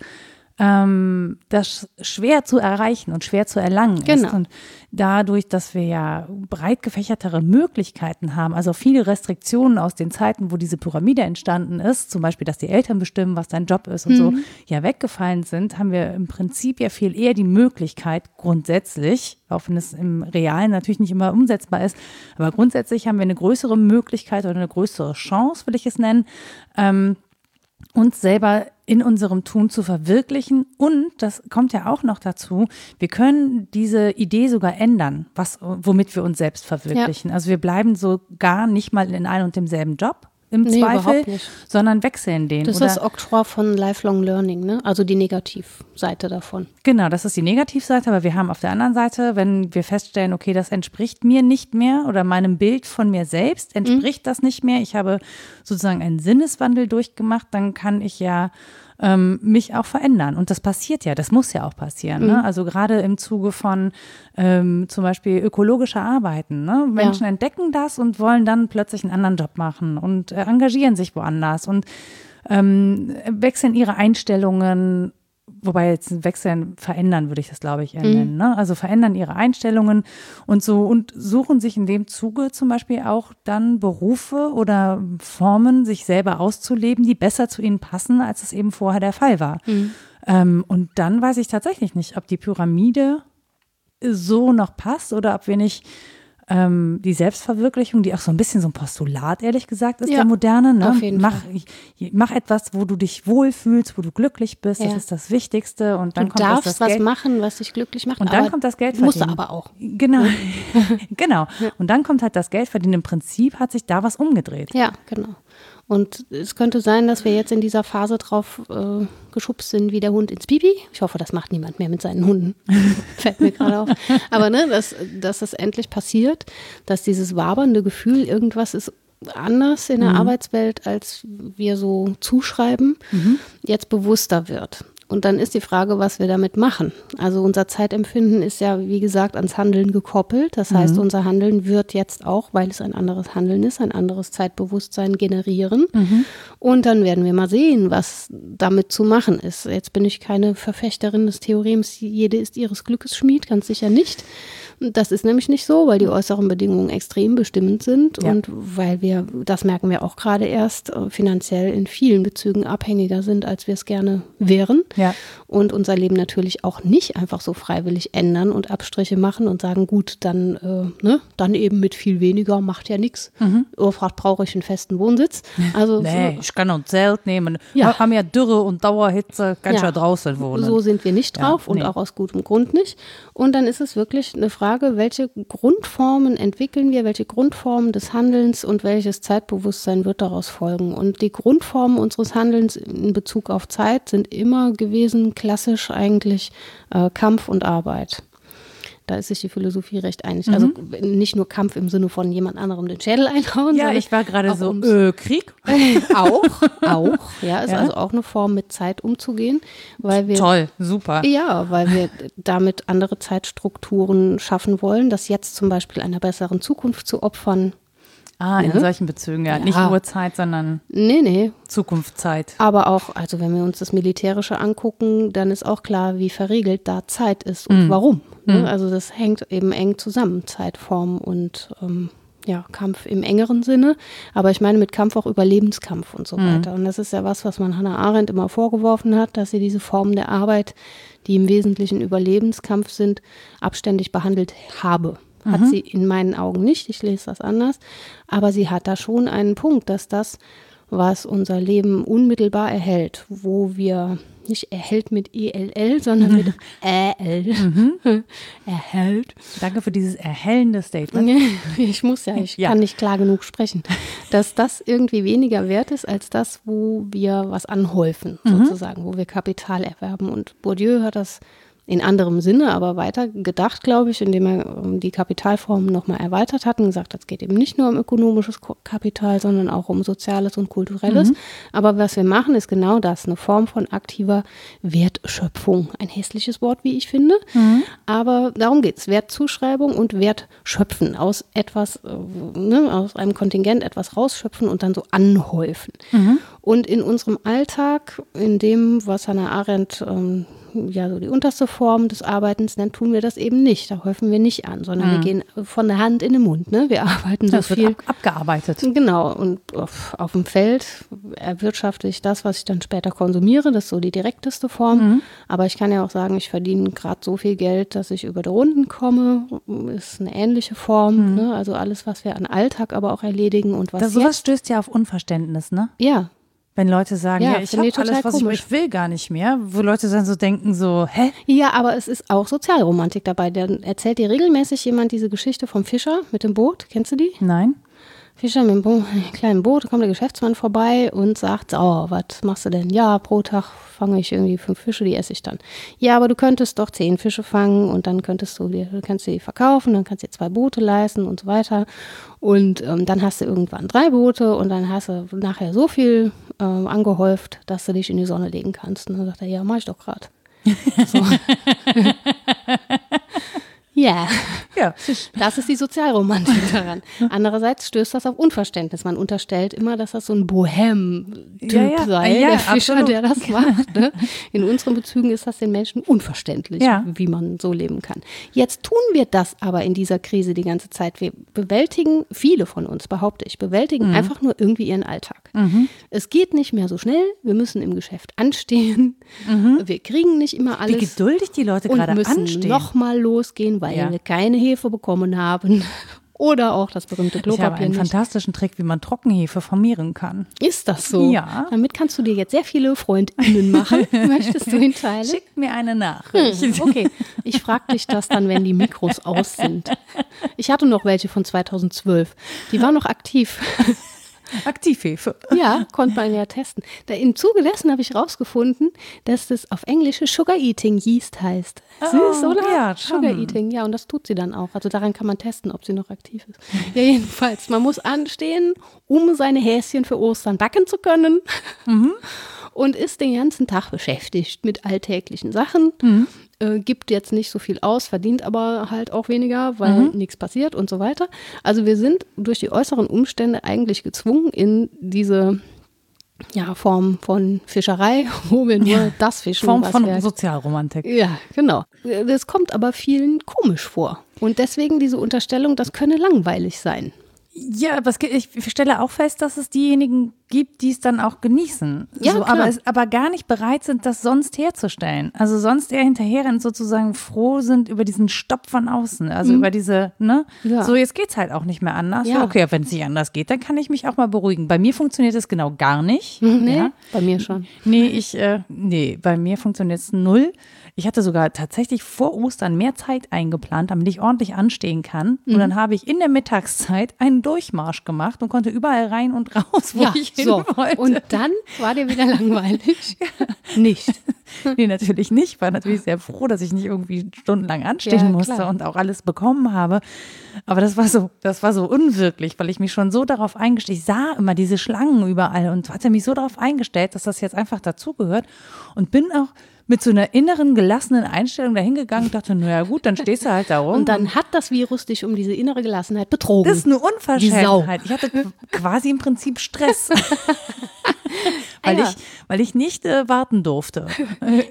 ähm, das schwer zu erreichen und schwer zu erlangen genau. ist. Und dadurch, dass wir ja breit gefächertere Möglichkeiten haben, also viele Restriktionen aus den Zeiten, wo diese Pyramide entstanden ist, zum Beispiel, dass die Eltern bestimmen, was dein Job ist und mhm. so, ja weggefallen sind, haben wir im Prinzip ja viel eher die Möglichkeit, grundsätzlich, auch wenn es im Realen natürlich nicht immer umsetzbar ist, aber grundsätzlich haben wir eine größere Möglichkeit oder eine größere Chance, will ich es nennen, ähm, uns selber in unserem Tun zu verwirklichen. Und das kommt ja auch noch dazu, wir können diese Idee sogar ändern, was, womit wir uns selbst verwirklichen. Ja. Also wir bleiben so gar nicht mal in einem und demselben Job, im nee, Zweifel, sondern wechseln den. Das ist das Oktroi von Lifelong Learning, ne? also die Negativseite davon. Genau, das ist die Negativseite, aber wir haben auf der anderen Seite, wenn wir feststellen, okay, das entspricht mir nicht mehr oder meinem Bild von mir selbst, entspricht mhm. das nicht mehr, ich habe sozusagen einen Sinneswandel durchgemacht, dann kann ich ja ähm, mich auch verändern. Und das passiert ja, das muss ja auch passieren. Ne? Mhm. Ne? Also gerade im Zuge von ähm, zum Beispiel ökologischer Arbeiten. Ne? Menschen ja. entdecken das und wollen dann plötzlich einen anderen Job machen und äh, engagieren sich woanders und ähm, wechseln ihre Einstellungen wobei jetzt wechseln, verändern würde ich das, glaube ich, eher mhm. nennen. Ne? Also verändern ihre Einstellungen und so und suchen sich in dem Zuge zum Beispiel auch dann Berufe oder Formen, sich selber auszuleben, die besser zu ihnen passen, als es eben vorher der Fall war. Mhm. Ähm, und dann weiß ich tatsächlich nicht, ob die Pyramide so noch passt oder ob wir nicht ähm, die Selbstverwirklichung, die auch so ein bisschen so ein Postulat, ehrlich gesagt, ist Ja, der moderne. Ne? auf jeden mach, Fall. mach etwas, wo du dich wohlfühlst, wo du glücklich bist. Das Ja. ist das Wichtigste. Und dann Du kommt darfst das, das was Geld. machen, was dich glücklich macht. Und dann kommt das Geld Musst du verdienen. aber auch. Genau, genau. Und dann kommt halt das Geld verdienen. Im Prinzip hat sich da was umgedreht. Ja, genau. Und es könnte sein, dass wir jetzt in dieser Phase drauf äh, geschubst sind wie der Hund ins Pipi. Ich hoffe, das macht niemand mehr mit seinen Hunden. Fällt mir gerade auf. Aber ne, dass, dass das endlich passiert, dass dieses wabernde Gefühl, irgendwas ist anders in der Arbeitswelt, als wir so zuschreiben, jetzt bewusster wird. Und dann ist die Frage, was wir damit machen. Also unser Zeitempfinden ist ja, wie gesagt, ans Handeln gekoppelt. Das heißt, unser Handeln wird jetzt auch, weil es ein anderes Handeln ist, ein anderes Zeitbewusstsein generieren. Und dann werden wir mal sehen, was damit zu machen ist. Jetzt bin ich keine Verfechterin des Theorems, jede ist ihres Glückes Schmied, ganz sicher nicht. Das ist nämlich nicht so, weil die äußeren Bedingungen extrem bestimmend sind Ja. und weil wir, das merken wir auch gerade erst, äh, finanziell in vielen Bezügen abhängiger sind, als wir es gerne wären. Ja. Und unser Leben natürlich auch nicht einfach so freiwillig ändern und Abstriche machen und sagen, gut, dann, äh, ne, dann eben mit viel weniger, macht ja nichts. Mhm. Urfracht brauche ich einen festen Wohnsitz. Also Nee, so, ich kann ein Zelt nehmen. Ja. Wir haben ja Dürre und Dauerhitze, kann ich Ja. ja draußen wohnen. So sind wir nicht Ja, drauf und nee. auch aus gutem Grund nicht. Und dann ist es wirklich eine Frage, welche Grundformen entwickeln wir, welche Grundformen des Handelns und welches Zeitbewusstsein wird daraus folgen. Und die Grundformen unseres Handelns in Bezug auf Zeit sind immer gewesen, klassisch eigentlich äh, Kampf und Arbeit. Da ist sich die Philosophie recht einig. Also nicht nur Kampf im Sinne von jemand anderem den Schädel einhauen. ja, ich war gerade so, äh, Krieg? auch, auch. Ja, ist Ja. also auch eine Form, mit Zeit umzugehen, weil wir Toll, super. ja, weil wir damit andere Zeitstrukturen schaffen wollen, das jetzt zum Beispiel einer besseren Zukunft zu opfern. Ah, in Ja. solchen Bezügen, ja. Ja. Nicht Uhrzeit, sondern Nee, nee. Zukunftszeit. Aber auch, also wenn wir uns das Militärische angucken, dann ist auch klar, wie verregelt da Zeit ist und warum. Ne? Also das hängt eben eng zusammen, Zeitform und ähm, ja, Kampf im engeren Sinne. Aber ich meine mit Kampf auch Überlebenskampf und so weiter. Und das ist ja was, was man Hannah Arendt immer vorgeworfen hat, dass sie diese Formen der Arbeit, die im Wesentlichen Überlebenskampf sind, abständig behandelt habe. Hat sie in meinen Augen nicht, ich lese das anders, aber sie hat da schon einen Punkt, dass das, was unser Leben unmittelbar erhält, wo wir nicht erhält mit ELL, sondern mit EL erhält. Danke für dieses erhellende Statement. Ich muss ja, ich Ja. kann nicht klar genug sprechen, dass das irgendwie weniger wert ist als das, wo wir was anhäufen, sozusagen, wo wir Kapital erwerben. Und Bourdieu hat das in anderem Sinne, aber weiter gedacht, glaube ich, indem er ähm, die Kapitalformen nochmal erweitert hat und gesagt hat, es geht eben nicht nur um ökonomisches Ko- Kapital, sondern auch um soziales und kulturelles. Aber was wir machen, ist genau das, eine Form von aktiver Wertschöpfung. Ein hässliches Wort, wie ich finde, aber darum geht es. Wertzuschreibung und Wertschöpfen aus etwas, äh, ne, aus einem Kontingent etwas rausschöpfen und dann so anhäufen. Und in unserem Alltag, in dem, was Hannah Arendt ähm, ja so die unterste Form des Arbeitens nennt, tun wir das eben nicht. Da häufen wir nicht an, sondern wir gehen von der Hand in den Mund. Ne? Wir arbeiten so Das wird viel. ab, abgearbeitet. Genau, und auf, auf dem Feld erwirtschafte ich das, was ich dann später konsumiere. Das ist so die direkteste Form. Aber ich kann ja auch sagen, ich verdiene gerade so viel Geld, dass ich über die Runden komme. Ist eine ähnliche Form. Ne? Also alles, was wir an Alltag aber auch erledigen und was Das, sowas stößt ja auf Unverständnis, ne? Ja, Wenn Leute sagen, Ja, ja, ich habe alles, was ich, komisch. ich will gar nicht mehr. Wo Leute dann so denken, so, hä? Ja, aber es ist auch Sozialromantik dabei. Dann erzählt dir regelmäßig jemand diese Geschichte vom Fischer mit dem Boot. Kennst du die? Nein? Fischer mit dem Bo kleinen Boot, kommt der Geschäftsmann vorbei und sagt, oh, was machst du denn? Ja, pro Tag fange ich irgendwie fünf Fische, die esse ich dann. Ja, aber du könntest doch zehn Fische fangen und dann könntest du dir, kannst du die verkaufen, dann kannst du dir zwei Boote leisten und so weiter. Und ähm, dann hast du irgendwann drei Boote und dann hast du nachher so viel ähm, angehäuft, dass du dich in die Sonne legen kannst. Und dann sagt er, ja, mach ich doch gerade. So. Ja, Ja. das ist die Sozialromantik daran. Andererseits stößt das auf Unverständnis. Man unterstellt immer, dass das so ein Bohem-Typ Ja, ja. sei, Ja, der Fischer, absolut. der das macht. Ne? In unseren Bezügen ist das den Menschen unverständlich, wie man so leben kann. Jetzt tun wir das aber in dieser Krise die ganze Zeit. Wir bewältigen, viele von uns, behaupte ich, bewältigen Mhm. einfach nur irgendwie ihren Alltag. Es geht nicht mehr so schnell. Wir müssen im Geschäft anstehen. Wir kriegen nicht immer Mhm. Wie alles geduldig die Leute und gerade müssen anstehen. nochmal losgehen, weil Ja. wir keine Hefe bekommen haben. Oder auch das berühmte Ich habe Klopapier einen nicht. fantastischen Trick, wie man Trockenhefe vermehren kann. Ist das so? Ja. Damit kannst du dir jetzt sehr viele FreundInnen machen. Möchtest du ihn teilen? Schickt mir eine Nachricht. Hm, okay, ich frage dich das dann, wenn die Mikros aus sind. Ich hatte noch welche von 2012. Die waren noch aktiv. Aktivhefe. Ja, konnte man ja testen. Da, Im Zuge dessen habe ich rausgefunden, dass das auf Englisch Sugar Eating Yeast heißt. Süß, Oh, oder? ja, Sugar schon. Eating, ja, und das tut sie dann auch. Also daran kann man testen, ob sie noch aktiv ist. Ja, jedenfalls, man muss anstehen, um seine Häschen für Ostern backen zu können. Mhm. Und ist den ganzen Tag beschäftigt mit alltäglichen Sachen. Mhm. Äh, gibt jetzt nicht so viel aus, verdient aber halt auch weniger, weil Mhm. nichts passiert und so weiter. Also wir sind durch die äußeren Umstände eigentlich gezwungen, in diese ja, Form von Fischerei, wo wir nur das fischen, Form von wir Sozialromantik. ja, genau. Das kommt aber vielen komisch vor. Und deswegen diese Unterstellung, das könne langweilig sein. Ja, aber ich stelle auch fest, dass es diejenigen gibt, die es dann auch genießen. Ja, so, aber, es, aber gar nicht bereit sind, das sonst herzustellen. Also sonst eher hinterher und sozusagen froh sind über diesen Stopp von außen. Also über diese, ne? Mhm. Ja. So, jetzt geht's halt auch nicht mehr anders. Ja. Okay, wenn es nicht anders geht, dann kann ich mich auch mal beruhigen. Bei mir funktioniert es genau gar nicht. Nee, Ja. bei mir schon. Nee, ich, äh, nee, bei mir funktioniert es null. Ich hatte sogar tatsächlich vor Ostern mehr Zeit eingeplant, damit ich ordentlich anstehen kann. Und dann habe ich in der Mittagszeit einen Durchmarsch gemacht und konnte überall rein und raus, wo ich hin so. wollte. Und dann war dir wieder langweilig. Nicht. nee, natürlich nicht. War natürlich sehr froh, dass ich nicht irgendwie stundenlang anstehen Ja, musste klar. und auch alles bekommen habe. Aber das war so, das war so unwirklich, weil ich mich schon so darauf eingestellt, ich sah immer diese Schlangen überall und hatte mich so darauf eingestellt, dass das jetzt einfach dazugehört und bin auch mit so einer inneren gelassenen Einstellung dahingegangen und dachte, naja gut, dann stehst du halt da rum. Und dann hat das Virus dich um diese innere Gelassenheit betrogen. das ist eine. Unverschämtheit. Ich hatte qu- quasi im Prinzip Stress. weil, ich, weil ich nicht äh, warten durfte.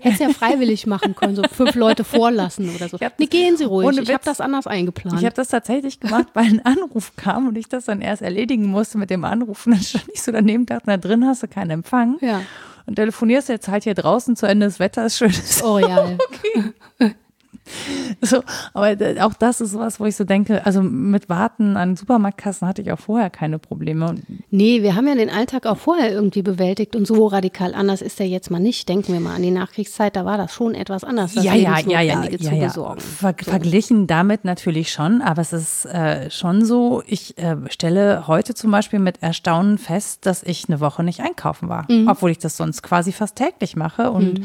Hättest ja freiwillig machen können, so fünf Leute vorlassen oder so. hab Nee, gehen Sie ruhig. Ich habe das anders eingeplant. Ich habe das tatsächlich gemacht, weil ein Anruf kam und ich das dann erst erledigen musste mit dem Anruf. Und dann stand ich so daneben und dachte, na drin hast du keinen Empfang. Ja. Und telefonierst jetzt halt hier draußen zu Ende, das Wetter ist schön. Orial. So, aber d- auch das ist was, wo ich so denke, also mit Warten an Supermarktkassen hatte ich auch vorher keine Probleme. Nee, wir haben ja den Alltag auch vorher irgendwie bewältigt und so radikal anders ist er jetzt mal nicht. Denken wir mal an die Nachkriegszeit, da war das schon etwas anders. Das ja, ja, ja, ja, ja, ja. Ver verglichen damit natürlich schon, aber es ist äh, schon so, ich äh, stelle heute zum Beispiel mit Erstaunen fest, dass ich eine Woche nicht einkaufen war, Mhm. obwohl ich das sonst quasi fast täglich mache und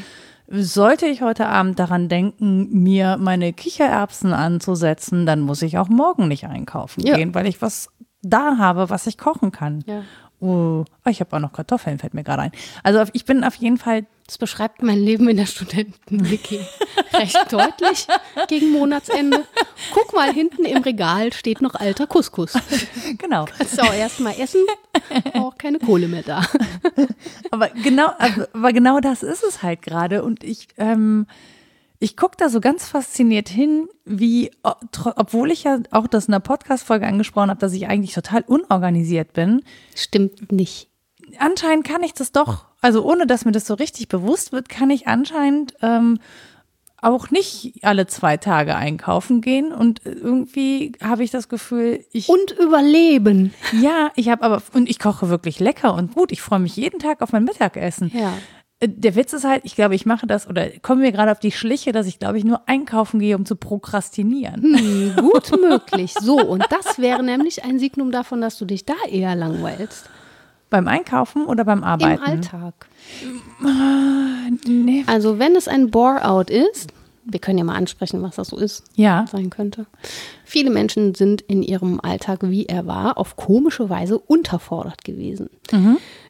Sollte ich heute Abend daran denken, mir meine Kichererbsen anzusetzen, dann muss ich auch morgen nicht einkaufen Ja. gehen, weil ich was da habe, was ich kochen kann. Ja. Oh, ich habe auch noch Kartoffeln, fällt mir gerade ein. Also ich bin auf jeden Fall Das beschreibt mein Leben in der Studentenwiki recht deutlich gegen Monatsende. Guck mal, hinten im Regal steht noch alter Couscous. genau. Kannst du auch erstmal essen, auch keine Kohle mehr da. Aber genau, aber genau das ist es halt gerade. Und ich, ähm, ich gucke da so ganz fasziniert hin, wie, obwohl ich ja auch das in der Podcast-Folge angesprochen habe, dass ich eigentlich total unorganisiert bin, Stimmt nicht. Anscheinend kann ich das doch, also ohne dass mir das so richtig bewusst wird, kann ich anscheinend ähm, auch nicht alle zwei Tage einkaufen gehen. Und irgendwie habe ich das Gefühl, ich. Und überleben. ja, ich habe aber, und ich koche wirklich lecker und gut. Ich freue mich jeden Tag auf mein Mittagessen. Ja. Äh, Der Witz ist halt, ich glaube, ich mache das oder komme mir gerade auf die Schliche, dass ich, glaube ich, nur einkaufen gehe, um zu prokrastinieren. Hm, gut möglich. So, und das wäre nämlich ein Signum davon, dass du dich da eher langweilst. Beim Einkaufen oder beim Arbeiten? Im Alltag. Nee. Also, wenn es ein Bore-out ist, wir können ja mal ansprechen, was das so ist. Ja. sein könnte. Viele Menschen sind in ihrem Alltag, wie er war, auf komische Weise unterfordert gewesen.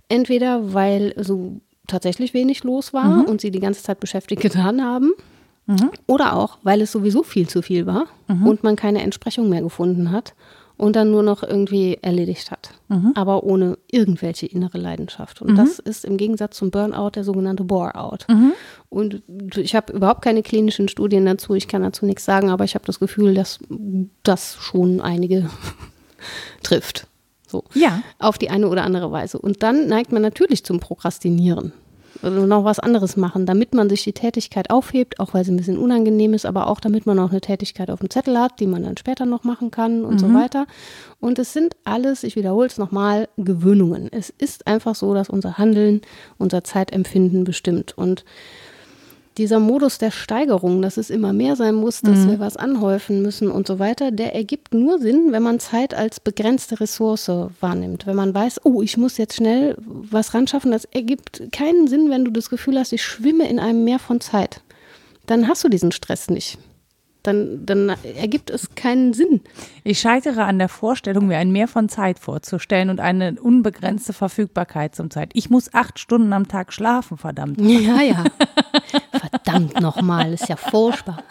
Entweder weil so tatsächlich wenig los war und sie die ganze Zeit beschäftigt getan haben. Oder auch, weil es sowieso viel zu viel war und man keine Entsprechung mehr gefunden hat und dann nur noch irgendwie erledigt hat, aber ohne irgendwelche innere Leidenschaft. Und das ist im Gegensatz zum Burnout der sogenannte Bore-out. Und ich habe überhaupt keine klinischen Studien dazu, ich kann dazu nichts sagen, aber ich habe das Gefühl, dass das schon einige trifft. So. Ja. Auf die eine oder andere Weise. Und dann neigt man natürlich zum Prokrastinieren. Noch was anderes machen, damit man sich die Tätigkeit aufhebt, auch weil sie ein bisschen unangenehm ist, aber auch damit man noch eine Tätigkeit auf dem Zettel hat, die man dann später noch machen kann und mhm. so weiter. Und es sind alles, ich wiederhole es nochmal, Gewöhnungen. Es ist einfach so, dass unser Handeln, unser Zeitempfinden bestimmt. Und dieser Modus der Steigerung, dass es immer mehr sein muss, dass mhm. wir was anhäufen müssen und so weiter, der ergibt nur Sinn, wenn man Zeit als begrenzte Ressource wahrnimmt. Wenn man weiß, oh, ich muss jetzt schnell was ran schaffen, das ergibt keinen Sinn, wenn du das Gefühl hast, ich schwimme in einem Meer von Zeit. Dann hast du diesen Stress nicht dann, dann ergibt es keinen Sinn. Ich scheitere an der Vorstellung, mir ein Mehr von Zeit vorzustellen und eine unbegrenzte Verfügbarkeit zum Zeit. Ich muss acht Stunden am Tag schlafen, verdammt. Ja, ja. verdammt nochmal, ist ja furchtbar.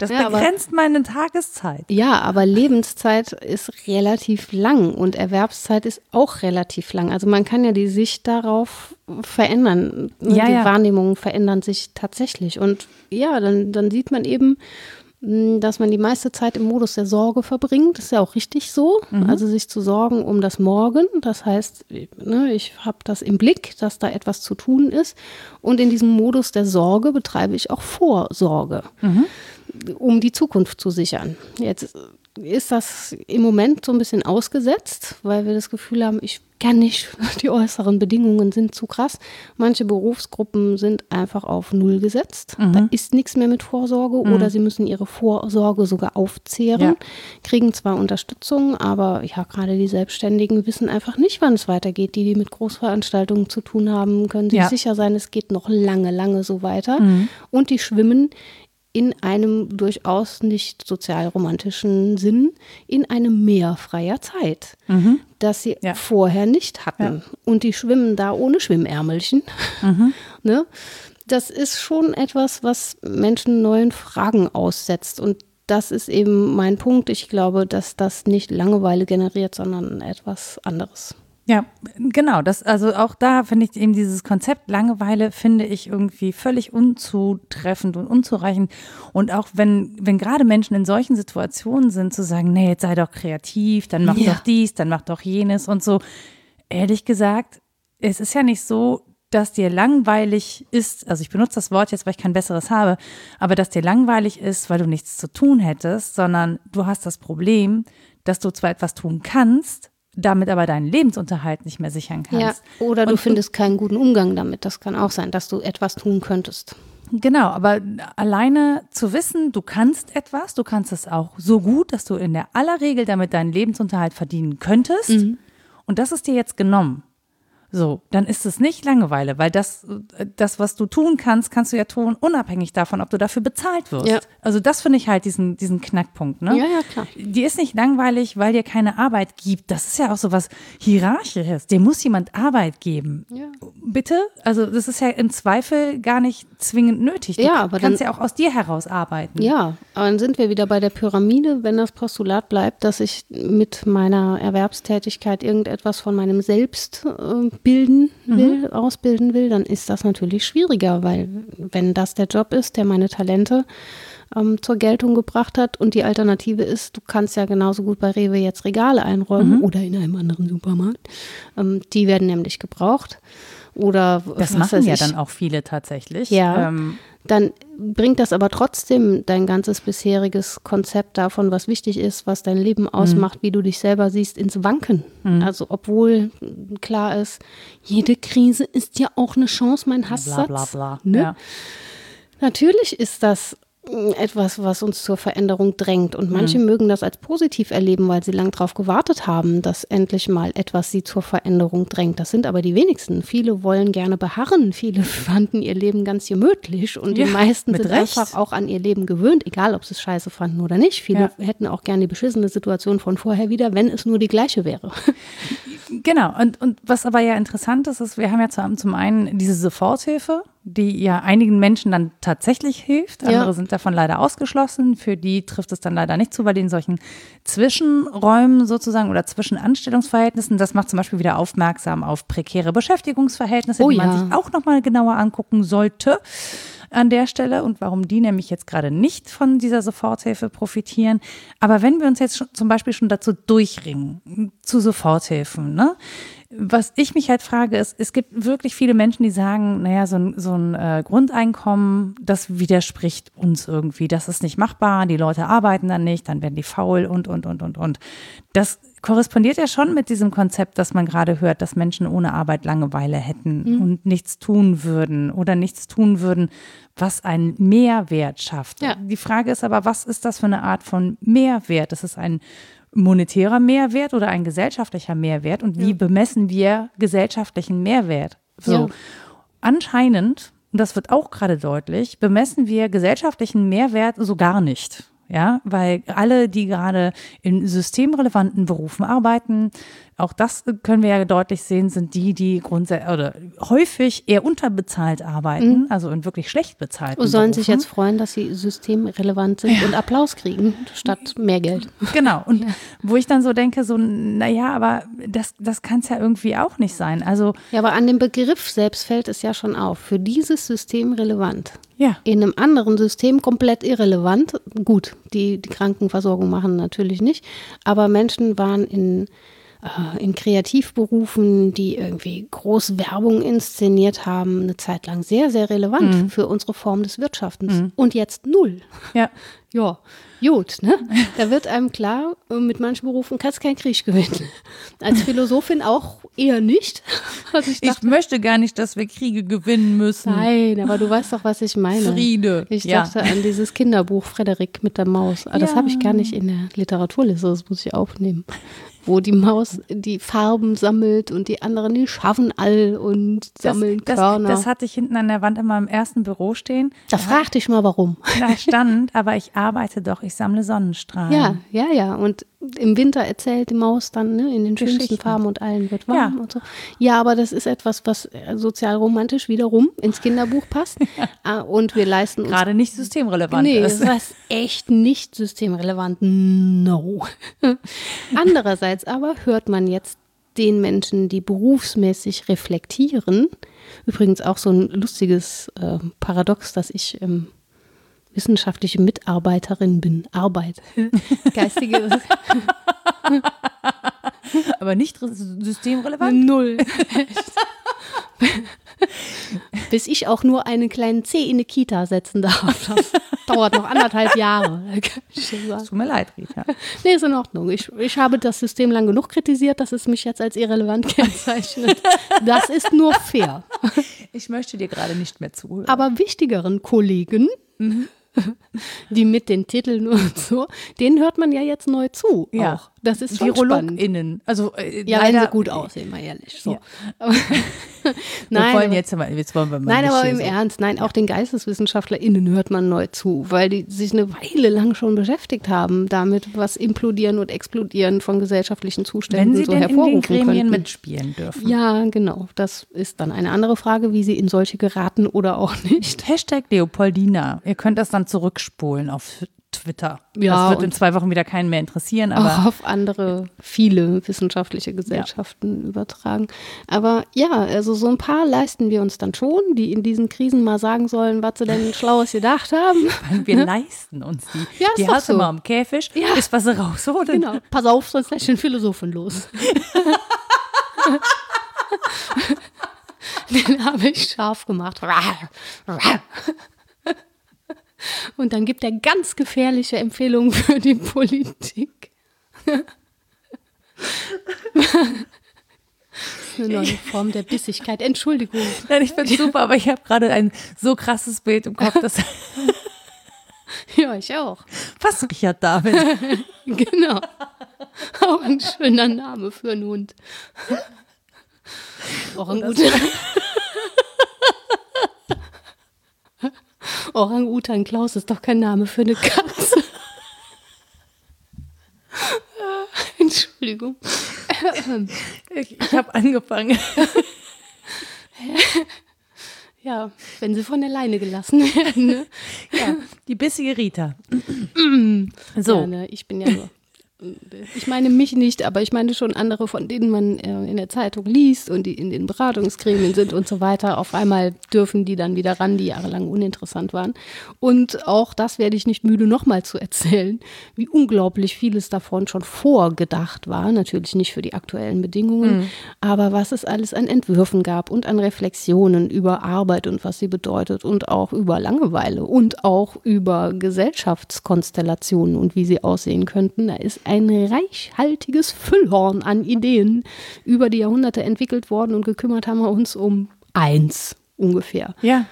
Das ja, begrenzt aber, meine Tageszeit. Ja, aber Lebenszeit ist relativ lang und Erwerbszeit ist auch relativ lang. Also man kann ja die Sicht darauf verändern. Ja, die ja. Wahrnehmungen verändern sich tatsächlich. Und ja, dann, dann sieht man eben, dass man die meiste Zeit im Modus der Sorge verbringt. Das ist ja auch richtig so. Mhm. Also sich zu sorgen um das Morgen. Das heißt, ne, ich habe das im Blick, dass da etwas zu tun ist. Und in diesem Modus der Sorge betreibe ich auch Vorsorge, mhm. um die Zukunft zu sichern. Jetzt ist das im Moment so ein bisschen ausgesetzt, weil wir das Gefühl haben, ich kann nicht, die äußeren Bedingungen sind zu krass. Manche Berufsgruppen sind einfach auf Null gesetzt. Mhm. Da ist nichts mehr mit Vorsorge mhm. oder sie müssen ihre Vorsorge sogar aufzehren, ja. kriegen zwar Unterstützung, aber ja, gerade die Selbstständigen wissen einfach nicht, wann es weitergeht. Die, die mit Großveranstaltungen zu tun haben, können sich ja. sicher sein, es geht noch lange, lange so weiter. Mhm. Und die schwimmen in einem durchaus nicht sozialromantischen Sinn in einem Meer freier Zeit, mhm. das sie ja. vorher nicht hatten. Ja. Und die schwimmen da ohne Schwimmärmelchen. Mhm. ne? Das ist schon etwas, was Menschen neuen Fragen aussetzt. Und das ist eben mein Punkt. Ich glaube, dass das nicht Langeweile generiert, sondern etwas anderes. Ja, genau. Das, also auch da finde ich eben dieses Konzept Langeweile finde ich irgendwie völlig unzutreffend und unzureichend. Und auch wenn, wenn gerade Menschen in solchen Situationen sind, zu sagen, nee, jetzt sei doch kreativ, dann mach ja. doch dies, dann mach doch jenes und so. Ehrlich gesagt, es ist ja nicht so, dass dir langweilig ist, also ich benutze das Wort jetzt, weil ich kein besseres habe, aber dass dir langweilig ist, weil du nichts zu tun hättest, sondern du hast das Problem, dass du zwar etwas tun kannst, damit aber deinen Lebensunterhalt nicht mehr sichern kannst. Ja, oder du und, findest keinen guten Umgang damit. Das kann auch sein, dass du etwas tun könntest. Genau, aber alleine zu wissen, du kannst etwas, du kannst es auch so gut, dass du in der aller Regel damit deinen Lebensunterhalt verdienen könntest. Mhm. Und das ist dir jetzt genommen. So, dann ist es nicht Langeweile, weil das, das, was du tun kannst, kannst du ja tun, unabhängig davon, ob du dafür bezahlt wirst. Ja. Also das finde ich halt diesen, diesen Knackpunkt, ne? Ja, ja, klar. Die ist nicht langweilig, weil dir keine Arbeit gibt. Das ist ja auch so was Hierarchisches. Dir muss jemand Arbeit geben. Ja. Bitte? Also das ist ja im Zweifel gar nicht zwingend nötig. Du ja, aber kannst dann, ja auch aus dir heraus arbeiten. Ja, aber dann sind wir wieder bei der Pyramide, wenn das Postulat bleibt, dass ich mit meiner Erwerbstätigkeit irgendetwas von meinem Selbst äh, bilden will, mhm. ausbilden will, dann ist das natürlich schwieriger, weil wenn das der Job ist, der meine Talente ähm, zur Geltung gebracht hat und die Alternative ist, du kannst ja genauso gut bei Rewe jetzt Regale einräumen mhm. oder in einem anderen Supermarkt. Ähm, die werden nämlich gebraucht. Oder das machen ja dann auch viele tatsächlich. Ja. Ähm, dann bringt das aber trotzdem dein ganzes bisheriges Konzept davon, was wichtig ist, was dein Leben ausmacht, mhm. wie du dich selber siehst, ins Wanken. Mhm. Also obwohl klar ist, jede Krise ist ja auch eine Chance, mein Hasssatz. Bla, bla, bla. Ne? Ja. Natürlich ist das etwas, was uns zur Veränderung drängt. Und manche mhm. mögen das als positiv erleben, weil sie lang darauf gewartet haben, dass endlich mal etwas sie zur Veränderung drängt. Das sind aber die wenigsten. Viele wollen gerne beharren. Viele fanden ihr Leben ganz gemütlich und ja, die meisten sind Recht. einfach auch an ihr Leben gewöhnt, egal ob sie es scheiße fanden oder nicht. Viele ja. hätten auch gerne die beschissene Situation von vorher wieder, wenn es nur die gleiche wäre. Genau. Und, und was aber ja interessant ist, ist, wir haben ja zum einen diese Soforthilfe die ja einigen Menschen dann tatsächlich hilft. Andere ja. sind davon leider ausgeschlossen. Für die trifft es dann leider nicht zu, weil die in solchen Zwischenräumen sozusagen oder Zwischenanstellungsverhältnissen, das macht zum Beispiel wieder aufmerksam auf prekäre Beschäftigungsverhältnisse, oh, die man ja. sich auch nochmal genauer angucken sollte an der Stelle und warum die nämlich jetzt gerade nicht von dieser Soforthilfe profitieren. Aber wenn wir uns jetzt zum Beispiel schon dazu durchringen, zu Soforthilfen, ne? Was ich mich halt frage, ist, es gibt wirklich viele Menschen, die sagen, naja, so ein, so ein äh, Grundeinkommen, das widerspricht uns irgendwie. Das ist nicht machbar, die Leute arbeiten dann nicht, dann werden die faul und, und, und, und, und. Das korrespondiert ja schon mit diesem Konzept, dass man gerade hört, dass Menschen ohne Arbeit Langeweile hätten mhm. und nichts tun würden oder nichts tun würden, was einen Mehrwert schafft. Ja. Die Frage ist aber, was ist das für eine Art von Mehrwert? Das ist ein monetärer Mehrwert oder ein gesellschaftlicher Mehrwert und wie ja. bemessen wir gesellschaftlichen Mehrwert? So. Ja. Anscheinend, und das wird auch gerade deutlich, bemessen wir gesellschaftlichen Mehrwert so gar nicht. Ja, weil alle, die gerade in systemrelevanten Berufen arbeiten, auch das können wir ja deutlich sehen, sind die, die grundsätzlich oder häufig eher unterbezahlt arbeiten, mhm. also in wirklich schlecht bezahlten Und sollen Berufen. sich jetzt freuen, dass sie systemrelevant sind ja. und Applaus kriegen, statt mehr Geld. Genau. Und ja. wo ich dann so denke, so, naja, aber das, das kann es ja irgendwie auch nicht sein. Also. Ja, aber an dem Begriff selbst fällt es ja schon auf. Für dieses System relevant. Ja. In einem anderen System komplett irrelevant. Gut, die, die Krankenversorgung machen natürlich nicht. Aber Menschen waren in äh, in Kreativberufen, die irgendwie groß Werbung inszeniert haben, eine Zeit lang sehr, sehr relevant mhm. für unsere Form des Wirtschaftens. Mhm. Und jetzt null. Ja. Ja, gut, ne? Da wird einem klar, mit manchen Berufen kannst du keinen Krieg gewinnen. Als Philosophin auch eher nicht. Also ich, dachte, ich, möchte gar nicht, dass wir Kriege gewinnen müssen. Nein, aber du weißt doch, was ich meine. Friede. Ich ja. dachte an dieses Kinderbuch Frederik mit der Maus. Aber ja. das habe ich gar nicht in der Literaturliste, das muss ich aufnehmen wo die Maus die Farben sammelt und die anderen, die schaffen all und sammeln das, Körner. Das, das hatte ich hinten an der Wand in meinem ersten Büro stehen. Da fragte ich mal, warum. Da stand, aber ich arbeite doch, ich sammle Sonnenstrahlen. Ja, ja, ja. Und im Winter erzählt die Maus dann ne, in den schönsten Farben und allen wird warm ja. und so. Ja, aber das ist etwas, was sozialromantisch wiederum ins Kinderbuch passt. Ah, und wir leisten uns. Gerade nicht systemrelevant nee, ist. was echt nicht systemrelevant. No. Andererseits aber hört man jetzt den Menschen, die berufsmäßig reflektieren, übrigens auch so ein lustiges äh, Paradox, dass ich ähm, wissenschaftliche Mitarbeiterin bin. Arbeit. Geistige. Aber nicht systemrelevant? Null. Bis ich auch nur einen kleinen C in eine Kita setzen darf. Das dauert noch anderthalb Jahre. Tut mir leid, Rita. Nee, ist in Ordnung. Ich, ich habe das System lang genug kritisiert, dass es mich jetzt als irrelevant kennzeichnet. Das ist nur fair. Ich möchte dir gerade nicht mehr zuhören. Aber wichtigeren Kollegen mhm. die mit den Titeln und so, denen hört man ja jetzt neu zu. Ja. Auch. Das ist schon innen. Also äh, ja, leider, wenn sie gut aussehen, mal ehrlich. So. Ja. nein, wir wollen jetzt, mal, jetzt wollen wir mal Nein, aber im so. Ernst, nein, auch den GeisteswissenschaftlerInnen hört man neu zu, weil die sich eine Weile lang schon beschäftigt haben, damit was implodieren und explodieren von gesellschaftlichen Zuständen Wenn sie so denn hervorrufen in den Gremien könnten. mitspielen dürfen. Ja, genau. Das ist dann eine andere Frage, wie sie in solche geraten oder auch nicht. Hashtag Leopoldina. Ihr könnt das dann zurückspulen auf Twitter. Ja, das wird in zwei Wochen wieder keinen mehr interessieren. Aber auch auf andere, viele wissenschaftliche Gesellschaften ja. übertragen. Aber ja, also so ein paar leisten wir uns dann schon, die in diesen Krisen mal sagen sollen, was sie denn Schlaues gedacht haben. Wir ne? leisten uns die. Ja, die hast du so. mal am Käfig, ja. ist was sie rausholen. Genau. Pass auf, sonst gleich den Philosophen los. den habe ich scharf gemacht. Und dann gibt er ganz gefährliche Empfehlungen für die Politik. eine neue Form der Bissigkeit. Entschuldigung. Nein, ich finde super, aber ich habe gerade ein so krasses Bild im Kopf, dass. ja, ich auch. Was Richard David. genau. Auch ein schöner Name für einen Hund. Auch ein guter. Orang-Utan Klaus ist doch kein Name für eine Katze. Entschuldigung. Ich, ich habe angefangen. Ja, wenn sie von der Leine gelassen werden. Ne? Ja, die bissige Rita. so. Ja, ne, ich bin ja nur Ich meine mich nicht, aber ich meine schon andere, von denen man äh, in der Zeitung liest und die in den Beratungsgremien sind und so weiter. Auf einmal dürfen die dann wieder ran, die jahrelang uninteressant waren. Und auch das werde ich nicht müde, nochmal zu erzählen, wie unglaublich vieles davon schon vorgedacht war. Natürlich nicht für die aktuellen Bedingungen, mhm. aber was es alles an Entwürfen gab und an Reflexionen über Arbeit und was sie bedeutet und auch über Langeweile und auch über Gesellschaftskonstellationen und wie sie aussehen könnten. Da ist ein reichhaltiges Füllhorn an Ideen über die Jahrhunderte entwickelt worden und gekümmert haben wir uns um eins ungefähr. Ja,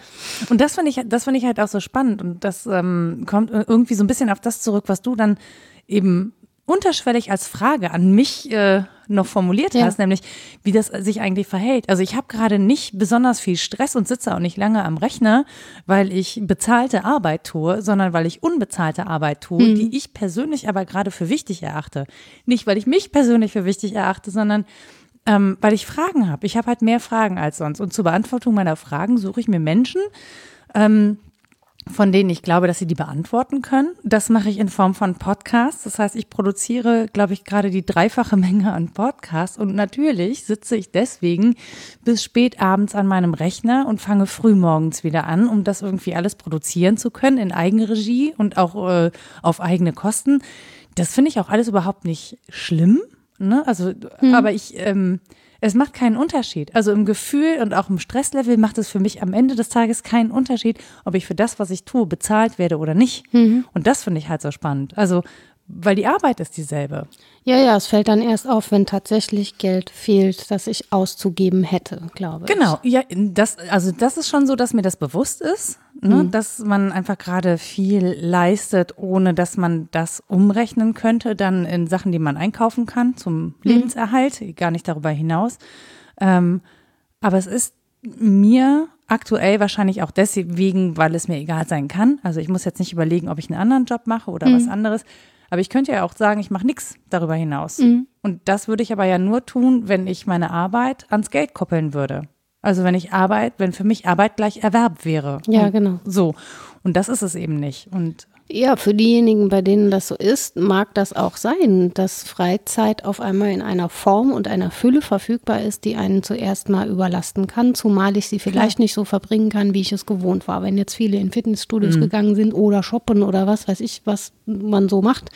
und das finde ich, das finde ich halt auch so spannend und das ähm, kommt irgendwie so ein bisschen auf das zurück, was du dann eben unterschwellig als Frage an mich äh, noch formuliert ja. hast, nämlich wie das sich eigentlich verhält. Also ich habe gerade nicht besonders viel Stress und sitze auch nicht lange am Rechner, weil ich bezahlte Arbeit tue, sondern weil ich unbezahlte Arbeit tue, mhm. die ich persönlich aber gerade für wichtig erachte. Nicht, weil ich mich persönlich für wichtig erachte, sondern ähm, weil ich Fragen habe. Ich habe halt mehr Fragen als sonst. Und zur Beantwortung meiner Fragen suche ich mir Menschen, ähm, von denen ich glaube, dass sie die beantworten können. Das mache ich in Form von Podcasts. Das heißt, ich produziere, glaube ich, gerade die dreifache Menge an Podcasts. Und natürlich sitze ich deswegen bis spät abends an meinem Rechner und fange früh morgens wieder an, um das irgendwie alles produzieren zu können in Eigenregie und auch äh, auf eigene Kosten. Das finde ich auch alles überhaupt nicht schlimm. Ne? Also, hm. aber ich, ähm, es macht keinen Unterschied. Also im Gefühl und auch im Stresslevel macht es für mich am Ende des Tages keinen Unterschied, ob ich für das, was ich tue, bezahlt werde oder nicht. Mhm. Und das finde ich halt so spannend. Also, weil die Arbeit ist dieselbe. Ja, ja, es fällt dann erst auf, wenn tatsächlich Geld fehlt, das ich auszugeben hätte, glaube ich. Genau, ja, das, also das ist schon so, dass mir das bewusst ist, ne, mhm. dass man einfach gerade viel leistet, ohne dass man das umrechnen könnte, dann in Sachen, die man einkaufen kann zum mhm. Lebenserhalt, gar nicht darüber hinaus. Ähm, aber es ist mir aktuell wahrscheinlich auch deswegen, weil es mir egal sein kann. Also ich muss jetzt nicht überlegen, ob ich einen anderen Job mache oder mhm. was anderes aber ich könnte ja auch sagen, ich mache nichts darüber hinaus. Mhm. Und das würde ich aber ja nur tun, wenn ich meine Arbeit ans Geld koppeln würde. Also wenn ich Arbeit, wenn für mich Arbeit gleich Erwerb wäre. Ja, genau. So. Und das ist es eben nicht. Und ja, für diejenigen, bei denen das so ist, mag das auch sein, dass Freizeit auf einmal in einer Form und einer Fülle verfügbar ist, die einen zuerst mal überlasten kann, zumal ich sie vielleicht Klar. nicht so verbringen kann, wie ich es gewohnt war. Wenn jetzt viele in Fitnessstudios mhm. gegangen sind oder shoppen oder was weiß ich, was man so macht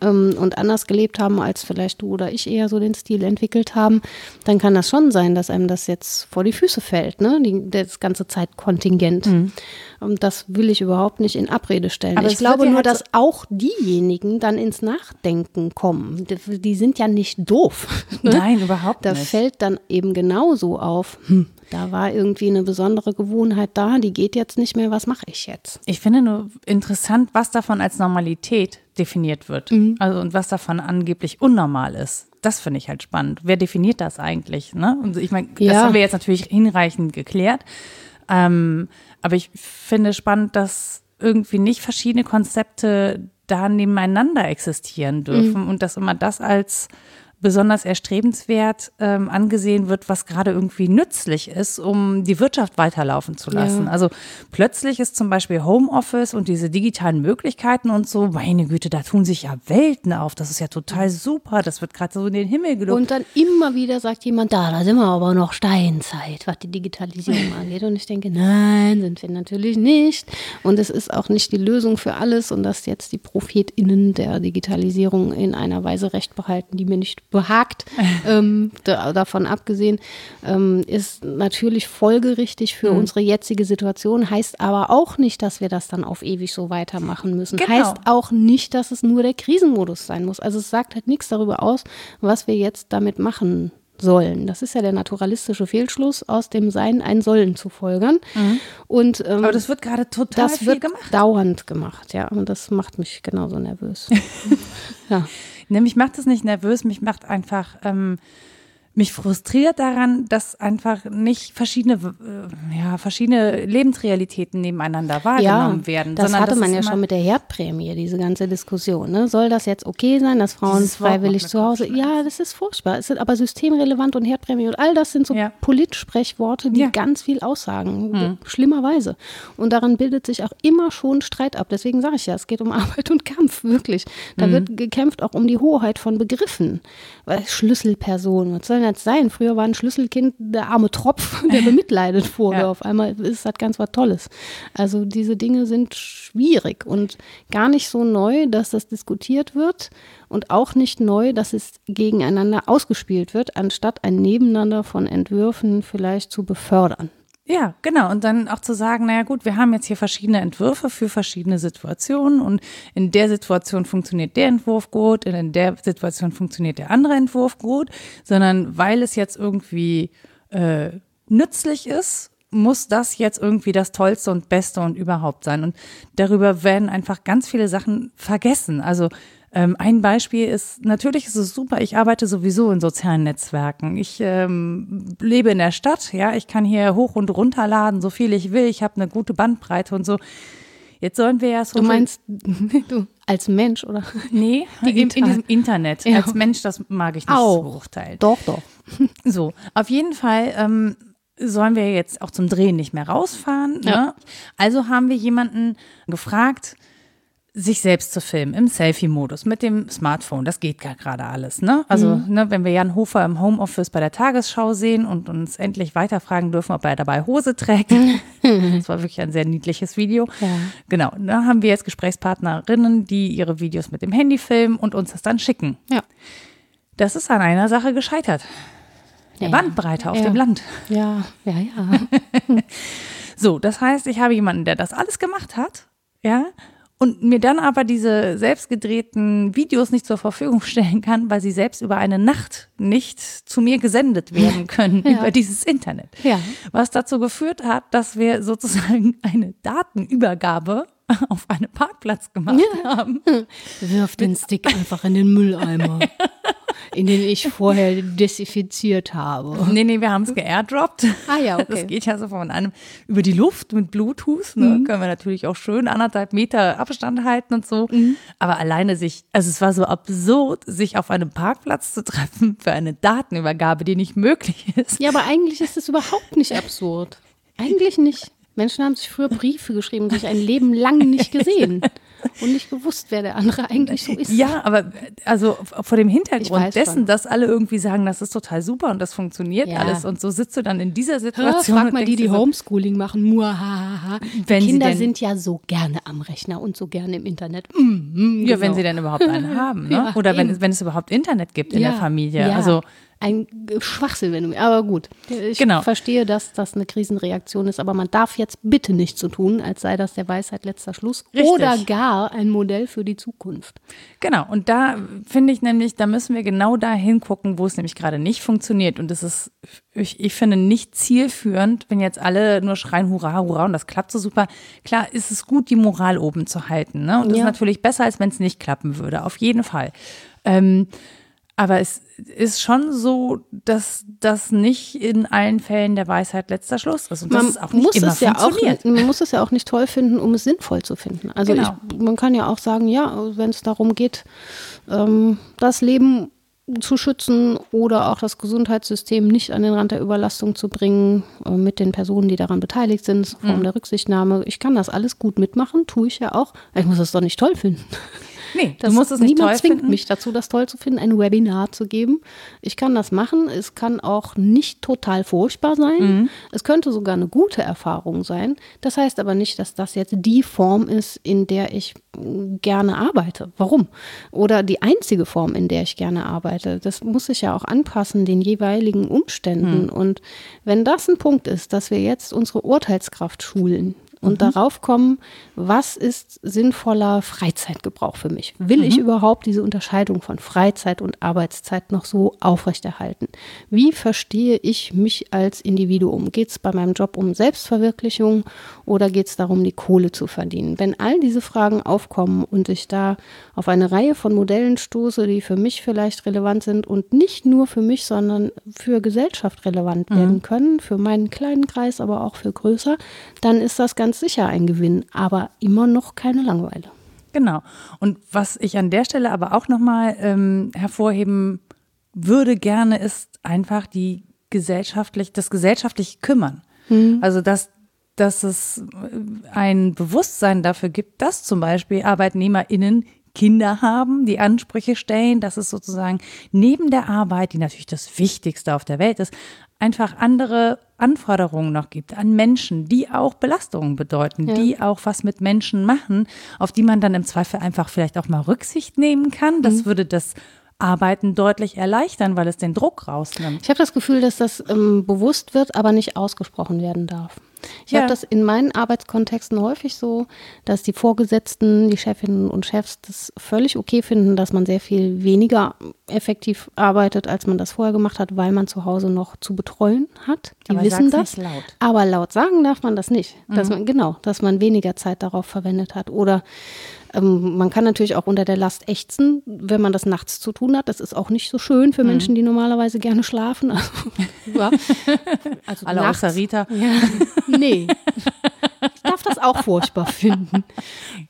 ähm, und anders gelebt haben, als vielleicht du oder ich eher so den Stil entwickelt haben, dann kann das schon sein, dass einem das jetzt vor die Füße fällt, ne? Die, das ganze Zeitkontingent. Mhm. Und das will ich überhaupt nicht in Abrede stellen. Aber ich glaube nur, halt dass auch diejenigen dann ins Nachdenken kommen. Die, sind ja nicht doof. Ne? Nein, überhaupt da nicht. Da fällt dann eben genauso auf, hm, da war irgendwie eine besondere Gewohnheit da, die geht jetzt nicht mehr, was mache ich jetzt? Ich finde nur interessant, was davon als Normalität definiert wird. Mhm. Also und was davon angeblich unnormal ist. Das finde ich halt spannend. Wer definiert das eigentlich? Ne? Und ich meine, ja. das haben wir jetzt natürlich hinreichend geklärt. Ähm, aber ich finde spannend, dass irgendwie nicht verschiedene Konzepte da nebeneinander existieren dürfen mhm. und dass immer das als besonders erstrebenswert ähm, angesehen wird, was gerade irgendwie nützlich ist, um die Wirtschaft weiterlaufen zu lassen. Ja. Also plötzlich ist zum Beispiel Homeoffice und diese digitalen Möglichkeiten und so, meine Güte, da tun sich ja Welten auf. Das ist ja total super. Das wird gerade so in den Himmel gelobt. Und dann immer wieder sagt jemand, da, da sind wir aber noch Steinzeit, was die Digitalisierung angeht. Und ich denke, nein, sind wir natürlich nicht. Und es ist auch nicht die Lösung für alles und dass jetzt die ProphetInnen der Digitalisierung in einer Weise recht behalten, die mir nicht behagt, ähm, da, davon abgesehen, ähm, ist natürlich folgerichtig für mhm. unsere jetzige Situation, heißt aber auch nicht, dass wir das dann auf ewig so weitermachen müssen. Genau. Heißt auch nicht, dass es nur der Krisenmodus sein muss. Also es sagt halt nichts darüber aus, was wir jetzt damit machen sollen. Das ist ja der naturalistische Fehlschluss, aus dem Sein ein Sollen zu folgern. Mhm. Und, ähm, Aber das wird gerade total das viel wird gemacht. dauernd gemacht, ja. Und das macht mich genauso nervös. ja. Ne, mich macht das nicht nervös, mich macht einfach, ähm, mich frustriert daran, dass einfach nicht verschiedene, äh, ja, verschiedene Lebensrealitäten nebeneinander wahrgenommen ja, werden. Das hatte man ja schon mit der Herdprämie, diese ganze Diskussion. Ne? Soll das jetzt okay sein, dass Frauen freiwillig zu Hause? Ja, das ist furchtbar. Es sind aber systemrelevant und Herdprämie und all das sind so ja. Politsprechworte, die ja. ganz viel aussagen, hm. schlimmerweise. Und daran bildet sich auch immer schon Streit ab. Deswegen sage ich ja, es geht um Arbeit und Kampf, wirklich. Da hm. wird gekämpft auch um die Hoheit von Begriffen. Weil Schlüsselperson, was soll jetzt sein? Früher war ein Schlüsselkind der arme Tropf, der bemitleidet wurde. Ja. Auf einmal ist das ganz was Tolles. Also diese Dinge sind schwierig und gar nicht so neu, dass das diskutiert wird und auch nicht neu, dass es gegeneinander ausgespielt wird, anstatt ein Nebeneinander von Entwürfen vielleicht zu befördern. Ja, genau. Und dann auch zu sagen, naja gut, wir haben jetzt hier verschiedene Entwürfe für verschiedene Situationen und in der Situation funktioniert der Entwurf gut, in der Situation funktioniert der andere Entwurf gut, sondern weil es jetzt irgendwie äh, nützlich ist, muss das jetzt irgendwie das Tollste und Beste und überhaupt sein. Und darüber werden einfach ganz viele Sachen vergessen. Also ähm, ein Beispiel ist, natürlich ist es super, ich arbeite sowieso in sozialen Netzwerken. Ich ähm, lebe in der Stadt, ja, ich kann hier hoch und runter laden, so viel ich will, ich habe eine gute Bandbreite und so. Jetzt sollen wir ja so. Du meinst, du als Mensch, oder? Nee, in, in, diesem Internet. Ja. Als Mensch, das mag ich nicht Auch. beurteilen. Doch, doch. So, auf jeden Fall ähm, sollen wir jetzt auch zum Drehen nicht mehr rausfahren. Ne? Ja. Also haben wir jemanden gefragt, sich selbst zu filmen im Selfie-Modus mit dem Smartphone. Das geht gar gerade alles. Ne? Also, mhm. ne, wenn wir Jan Hofer im Homeoffice bei der Tagesschau sehen und uns endlich weiterfragen dürfen, ob er dabei Hose trägt. das war wirklich ein sehr niedliches Video. Ja. Genau. Da haben wir jetzt Gesprächspartnerinnen, die ihre Videos mit dem Handy filmen und uns das dann schicken. Ja. Das ist an einer Sache gescheitert. Der ja. Bandbreite auf ja. dem Land. Ja, ja, ja. so, das heißt, ich habe jemanden, der das alles gemacht hat. Ja, und mir dann aber diese selbst gedrehten Videos nicht zur Verfügung stellen kann, weil sie selbst über eine Nacht nicht zu mir gesendet werden können ja. über dieses Internet. Ja. Was dazu geführt hat, dass wir sozusagen eine Datenübergabe auf einem Parkplatz gemacht ja. haben. Wirf den Stick einfach in den Mülleimer. in den ich vorher desinfiziert habe. Nee, nee, wir haben es geairdroppt. Ah ja, okay. Das geht ja so von einem über die Luft mit Bluetooth. Ne? Mhm. Können wir natürlich auch schön anderthalb Meter Abstand halten und so. Mhm. Aber alleine sich, also es war so absurd, sich auf einem Parkplatz zu treffen für eine Datenübergabe, die nicht möglich ist. Ja, aber eigentlich ist es überhaupt nicht absurd. Eigentlich nicht. Menschen haben sich früher Briefe geschrieben, sich ein Leben lang nicht gesehen und nicht gewusst, wer der andere eigentlich so ist. Ja, aber also vor dem Hintergrund dessen, schon. dass alle irgendwie sagen, das ist total super und das funktioniert ja. alles und so sitzt du dann in dieser Situation. Hör, frag mal die, die so, Homeschooling machen, muahaha. Wenn die Kinder sind ja so gerne am Rechner und so gerne im Internet. Mm, mm, ja, genau. wenn sie denn überhaupt einen haben, ne? Ja, Oder wenn, wenn es überhaupt Internet gibt in ja, der Familie. Also ein Schwachsinn, wenn du, aber gut. Ich genau. verstehe, dass das eine Krisenreaktion ist, aber man darf jetzt bitte nicht so tun, als sei das der Weisheit letzter Schluss Richtig. oder gar ein Modell für die Zukunft. Genau, und da finde ich nämlich, da müssen wir genau da hingucken, wo es nämlich gerade nicht funktioniert. Und das ist, ich, ich finde, nicht zielführend, wenn jetzt alle nur schreien, hurra, hurra, und das klappt so super. Klar ist es gut, die Moral oben zu halten. Ne? Und das ja. ist natürlich besser, als wenn es nicht klappen würde, auf jeden Fall. Ähm, aber es ist schon so, dass das nicht in allen Fällen der Weisheit letzter Schluss ist. Und man das ist auch nicht muss immer es ja auch, Man muss es ja auch nicht toll finden, um es sinnvoll zu finden. Also genau. ich, man kann ja auch sagen, ja, wenn es darum geht, ähm, das Leben zu schützen oder auch das Gesundheitssystem nicht an den Rand der Überlastung zu bringen äh, mit den Personen, die daran beteiligt sind, Form mhm. der Rücksichtnahme. Ich kann das alles gut mitmachen, tue ich ja auch. Ich muss es doch nicht toll finden. Nee, das du musst es nicht niemand toll zwingt finden. mich dazu, das toll zu finden, ein Webinar zu geben. Ich kann das machen. Es kann auch nicht total furchtbar sein. Mhm. Es könnte sogar eine gute Erfahrung sein. Das heißt aber nicht, dass das jetzt die Form ist, in der ich gerne arbeite. Warum? Oder die einzige Form, in der ich gerne arbeite. Das muss sich ja auch anpassen den jeweiligen Umständen. Mhm. Und wenn das ein Punkt ist, dass wir jetzt unsere Urteilskraft schulen, und mhm. darauf kommen, was ist sinnvoller Freizeitgebrauch für mich? Will mhm. ich überhaupt diese Unterscheidung von Freizeit und Arbeitszeit noch so aufrechterhalten? Wie verstehe ich mich als Individuum? Geht es bei meinem Job um Selbstverwirklichung oder geht es darum, die Kohle zu verdienen? Wenn all diese Fragen aufkommen und ich da auf eine Reihe von Modellen stoße, die für mich vielleicht relevant sind und nicht nur für mich, sondern für Gesellschaft relevant mhm. werden können, für meinen kleinen Kreis, aber auch für größer, dann ist das ganz sicher ein Gewinn, aber immer noch keine Langeweile. Genau. Und was ich an der Stelle aber auch nochmal ähm, hervorheben würde gerne, ist einfach die gesellschaftlich, das gesellschaftliche Kümmern. Mhm. Also dass, dass es ein Bewusstsein dafür gibt, dass zum Beispiel ArbeitnehmerInnen Kinder haben, die Ansprüche stellen, dass es sozusagen neben der Arbeit, die natürlich das Wichtigste auf der Welt ist, einfach andere Anforderungen noch gibt an Menschen, die auch Belastungen bedeuten, ja. die auch was mit Menschen machen, auf die man dann im Zweifel einfach vielleicht auch mal Rücksicht nehmen kann. Das mhm. würde das Arbeiten deutlich erleichtern, weil es den Druck rausnimmt. Ich habe das Gefühl, dass das ähm, bewusst wird, aber nicht ausgesprochen werden darf. Ich ja. habe das in meinen Arbeitskontexten häufig so, dass die Vorgesetzten, die Chefinnen und Chefs das völlig okay finden, dass man sehr viel weniger effektiv arbeitet, als man das vorher gemacht hat, weil man zu Hause noch zu betreuen hat. Die aber wissen das. Laut. Aber laut sagen darf man das nicht. Mhm. Dass man, genau, dass man weniger Zeit darauf verwendet hat. Oder ähm, man kann natürlich auch unter der Last ächzen, wenn man das nachts zu tun hat. Das ist auch nicht so schön für mhm. Menschen, die normalerweise gerne schlafen. Also, ja. also Alle nachts, außer Rita. Ja. Nee. Das auch furchtbar finden.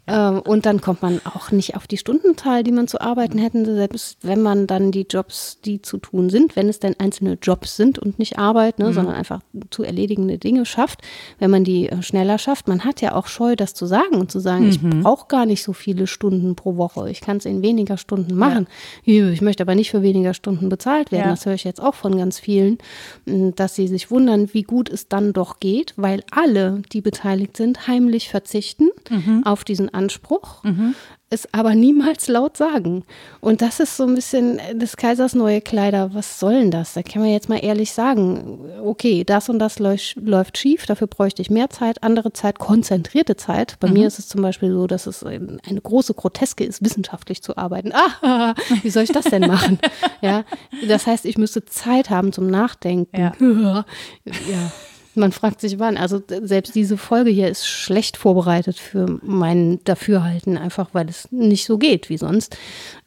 Ähm, und dann kommt man auch nicht auf die Stundenzahl, die man zu arbeiten hätte, selbst wenn man dann die Jobs, die zu tun sind, wenn es denn einzelne Jobs sind und nicht Arbeit, ne, mhm. sondern einfach zu erledigende Dinge schafft, wenn man die äh, schneller schafft. Man hat ja auch Scheu, das zu sagen und zu sagen, mhm. ich brauche gar nicht so viele Stunden pro Woche. Ich kann es in weniger Stunden machen. Ja. Ich möchte aber nicht für weniger Stunden bezahlt werden. Ja. Das höre ich jetzt auch von ganz vielen, dass sie sich wundern, wie gut es dann doch geht, weil alle, die beteiligt sind, heimlich verzichten mhm. auf diesen Anspruch. Mhm es aber niemals laut sagen. Und das ist so ein bisschen des Kaisers neue Kleider. Was soll denn das? Da kann man jetzt mal ehrlich sagen, okay, das und das läuft, läuft schief, dafür bräuchte ich mehr Zeit, andere Zeit, konzentrierte Zeit. Bei mhm. mir ist es zum Beispiel so, dass es eine große Groteske ist, wissenschaftlich zu arbeiten. Ah, wie soll ich das denn machen? ja, das heißt, ich müsste Zeit haben zum Nachdenken. Ja. ja. Man fragt sich wann. Also selbst diese Folge hier ist schlecht vorbereitet für mein Dafürhalten, einfach weil es nicht so geht wie sonst.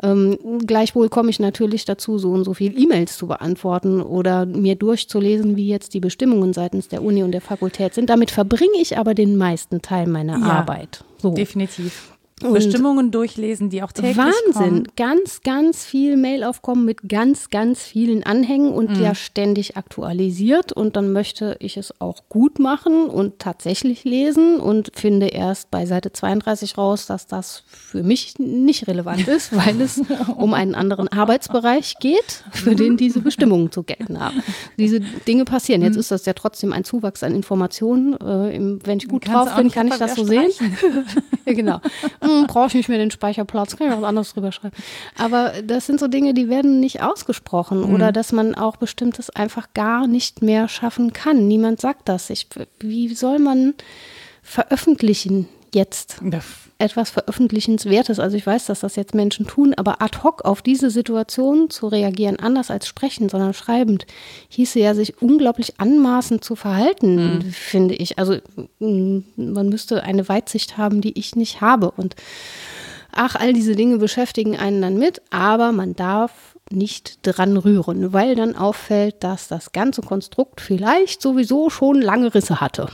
Ähm, gleichwohl komme ich natürlich dazu, so und so viele E-Mails zu beantworten oder mir durchzulesen, wie jetzt die Bestimmungen seitens der Uni und der Fakultät sind. Damit verbringe ich aber den meisten Teil meiner ja, Arbeit. So. Definitiv. Und Bestimmungen durchlesen, die auch täglich Wahnsinn, kommen. ganz, ganz viel Mailaufkommen mit ganz, ganz vielen Anhängen und mhm. ja ständig aktualisiert. Und dann möchte ich es auch gut machen und tatsächlich lesen und finde erst bei Seite 32 raus, dass das für mich nicht relevant ist, weil es um einen anderen Arbeitsbereich geht, für den diese Bestimmungen zu gelten haben. Diese Dinge passieren. Jetzt mhm. ist das ja trotzdem ein Zuwachs an Informationen. Äh, wenn ich gut drauf bin, kann ich das so sehen. ja, genau brauche ich nicht mehr den Speicherplatz, kann ich was anderes drüber schreiben. Aber das sind so Dinge, die werden nicht ausgesprochen mhm. oder dass man auch bestimmtes einfach gar nicht mehr schaffen kann. Niemand sagt das. Ich, wie soll man veröffentlichen jetzt? Ja etwas Veröffentlichenswertes. Also ich weiß, dass das jetzt Menschen tun, aber ad hoc auf diese Situation zu reagieren, anders als sprechen, sondern schreibend, hieße ja, sich unglaublich anmaßend zu verhalten, mhm. finde ich. Also mm, man müsste eine Weitsicht haben, die ich nicht habe. Und ach, all diese Dinge beschäftigen einen dann mit, aber man darf nicht dran rühren, weil dann auffällt, dass das ganze Konstrukt vielleicht sowieso schon lange Risse hatte.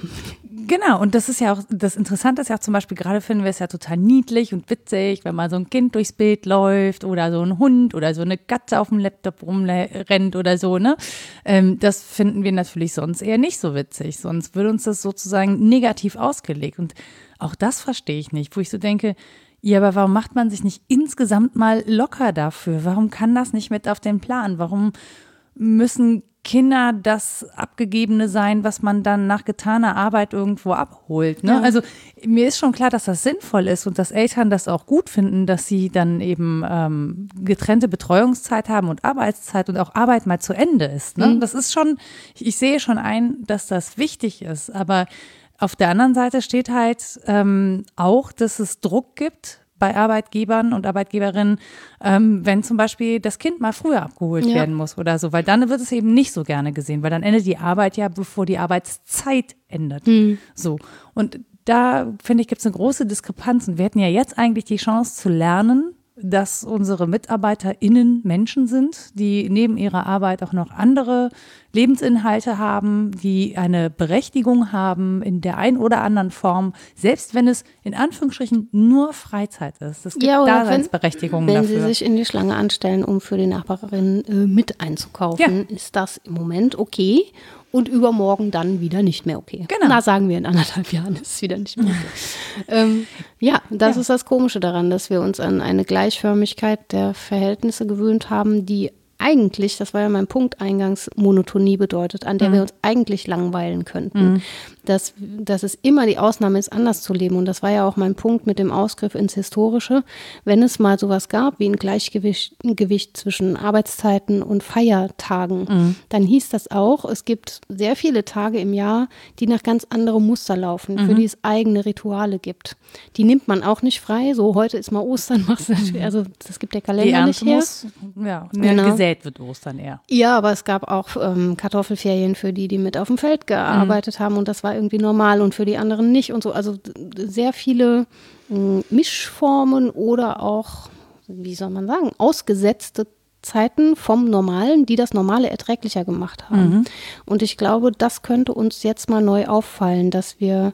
Genau, und das ist ja auch, das Interessante ist ja auch zum Beispiel, gerade finden wir es ja total niedlich und witzig, wenn mal so ein Kind durchs Bild läuft oder so ein Hund oder so eine Katze auf dem Laptop rumrennt oder so, ne? Ähm, das finden wir natürlich sonst eher nicht so witzig, sonst würde uns das sozusagen negativ ausgelegt. Und auch das verstehe ich nicht, wo ich so denke, ja, aber warum macht man sich nicht insgesamt mal locker dafür? Warum kann das nicht mit auf den Plan? Warum müssen Kinder das Abgegebene sein, was man dann nach getaner Arbeit irgendwo abholt. Ne? Ja. Also mir ist schon klar, dass das sinnvoll ist und dass Eltern das auch gut finden, dass sie dann eben ähm, getrennte Betreuungszeit haben und Arbeitszeit und auch Arbeit mal zu Ende ist. Ne? Mhm. Das ist schon, ich sehe schon ein, dass das wichtig ist, aber Auf der anderen Seite steht halt ähm, auch, dass es Druck gibt bei Arbeitgebern und Arbeitgeberinnen, ähm, wenn zum Beispiel das Kind mal früher abgeholt Ja. werden muss oder so, weil dann wird es eben nicht so gerne gesehen, weil dann endet die Arbeit ja, bevor die Arbeitszeit endet. So. Und da, finde ich, gibt es eine große Diskrepanz. Und wir hätten ja jetzt eigentlich die Chance zu lernen, dass unsere MitarbeiterInnen Menschen sind, die neben ihrer Arbeit auch noch andere Lebensinhalte haben, die eine Berechtigung haben in der ein oder anderen Form, selbst wenn es in Anführungsstrichen nur Freizeit ist. Es gibt Ja, oder wenn- Wenn dafür. Sie sich in die Schlange anstellen, um für die Nachbarin äh, mit einzukaufen, ist das im Moment okay und übermorgen dann wieder nicht mehr okay. Genau. Na, sagen wir in anderthalb Jahren ist es wieder nicht mehr okay. ähm, ja, das Ja. ist das Komische daran, dass wir uns an eine Gleichförmigkeit der Verhältnisse gewöhnt haben, die eigentlich, das war ja mein Punkt eingangs, Monotonie bedeutet, an der wir uns eigentlich langweilen könnten. Dass, dass es immer die Ausnahme ist, anders zu leben. Und das war ja auch mein Punkt mit dem Ausgriff ins Historische. Wenn es mal sowas gab wie ein Gleichgewicht ein Gewicht zwischen Arbeitszeiten und Feiertagen, dann hieß das auch, es gibt sehr viele Tage im Jahr, die nach ganz anderem Muster laufen, für die es eigene Rituale gibt. Die nimmt man auch nicht frei. So, heute ist mal Ostern, machst du natürlich, also das gibt der Kalender nicht her. muss, ja, Genau. gesät wird Ostern eher. Ja, aber es gab auch ähm, Kartoffelferien für die, die mit auf dem Feld gearbeitet haben und das war irgendwie normal und für die anderen nicht und so. Also sehr viele mh, Mischformen oder auch, wie soll man sagen, ausgesetzte Zeiten vom Normalen, die das Normale erträglicher gemacht haben. Und ich glaube, das könnte uns jetzt mal neu auffallen, dass wir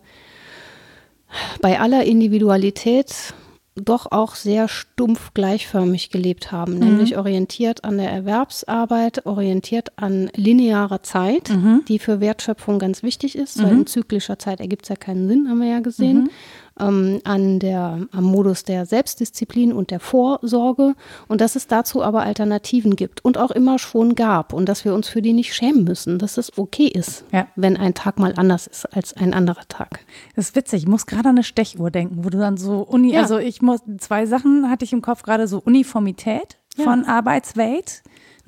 bei aller Individualität doch auch sehr stumpf gleichförmig gelebt haben, nämlich orientiert an der Erwerbsarbeit, orientiert an linearer Zeit, die für Wertschöpfung ganz wichtig ist, weil in zyklischer Zeit ergibt es ja keinen Sinn, haben wir ja gesehen, ähm, an der, am Modus der Selbstdisziplin und der Vorsorge und dass es dazu aber Alternativen gibt und auch immer schon gab und dass wir uns für die nicht schämen müssen, dass es okay ist, Ja. wenn ein Tag mal anders ist als ein anderer Tag. Das ist witzig. Ich muss gerade an eine Stechuhr denken, wo du dann so Uni, Ja. also ich muss, zwei Sachen hatte ich im Kopf gerade so Uniformität Ja. von Arbeitswelt.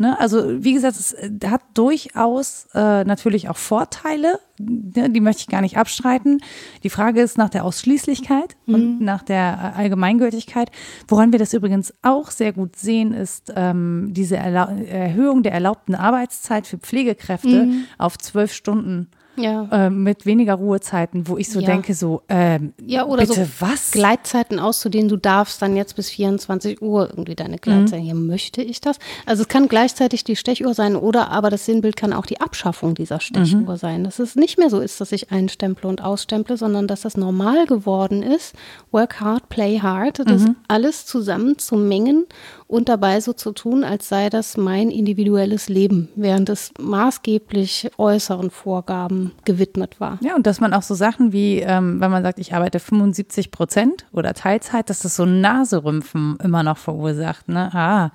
Ne? Also wie gesagt, es äh, hat durchaus äh, natürlich auch Vorteile, ne? die möchte ich gar nicht abstreiten. Die Frage ist nach der Ausschließlichkeit und nach der äh, Allgemeingültigkeit. Woran wir das übrigens auch sehr gut sehen, ist ähm, diese Erlau Erhöhung der erlaubten Arbeitszeit für Pflegekräfte auf zwölf Stunden Ja. äh, mit weniger Ruhezeiten, wo ich so Ja. denke, so, ähm, Ja, oder bitte so was? Gleitzeiten auszudehnen, du darfst dann jetzt bis 24 Uhr irgendwie deine Gleitzeit. Ja, möchte ich das? Also es kann gleichzeitig die Stechuhr sein oder aber das Sinnbild kann auch die Abschaffung dieser Stechuhr sein. Dass es nicht mehr so ist, dass ich einstemple und ausstemple, sondern dass das normal geworden ist, work hard, play hard, das alles zusammen zu mengen und dabei so zu tun, als sei das mein individuelles Leben, während es maßgeblich äußeren Vorgaben gewidmet war. Ja, und dass man auch so Sachen wie, ähm, wenn man sagt, ich arbeite 75 Prozent oder Teilzeit, dass das so Naserümpfen immer noch verursacht. Ne? Ah,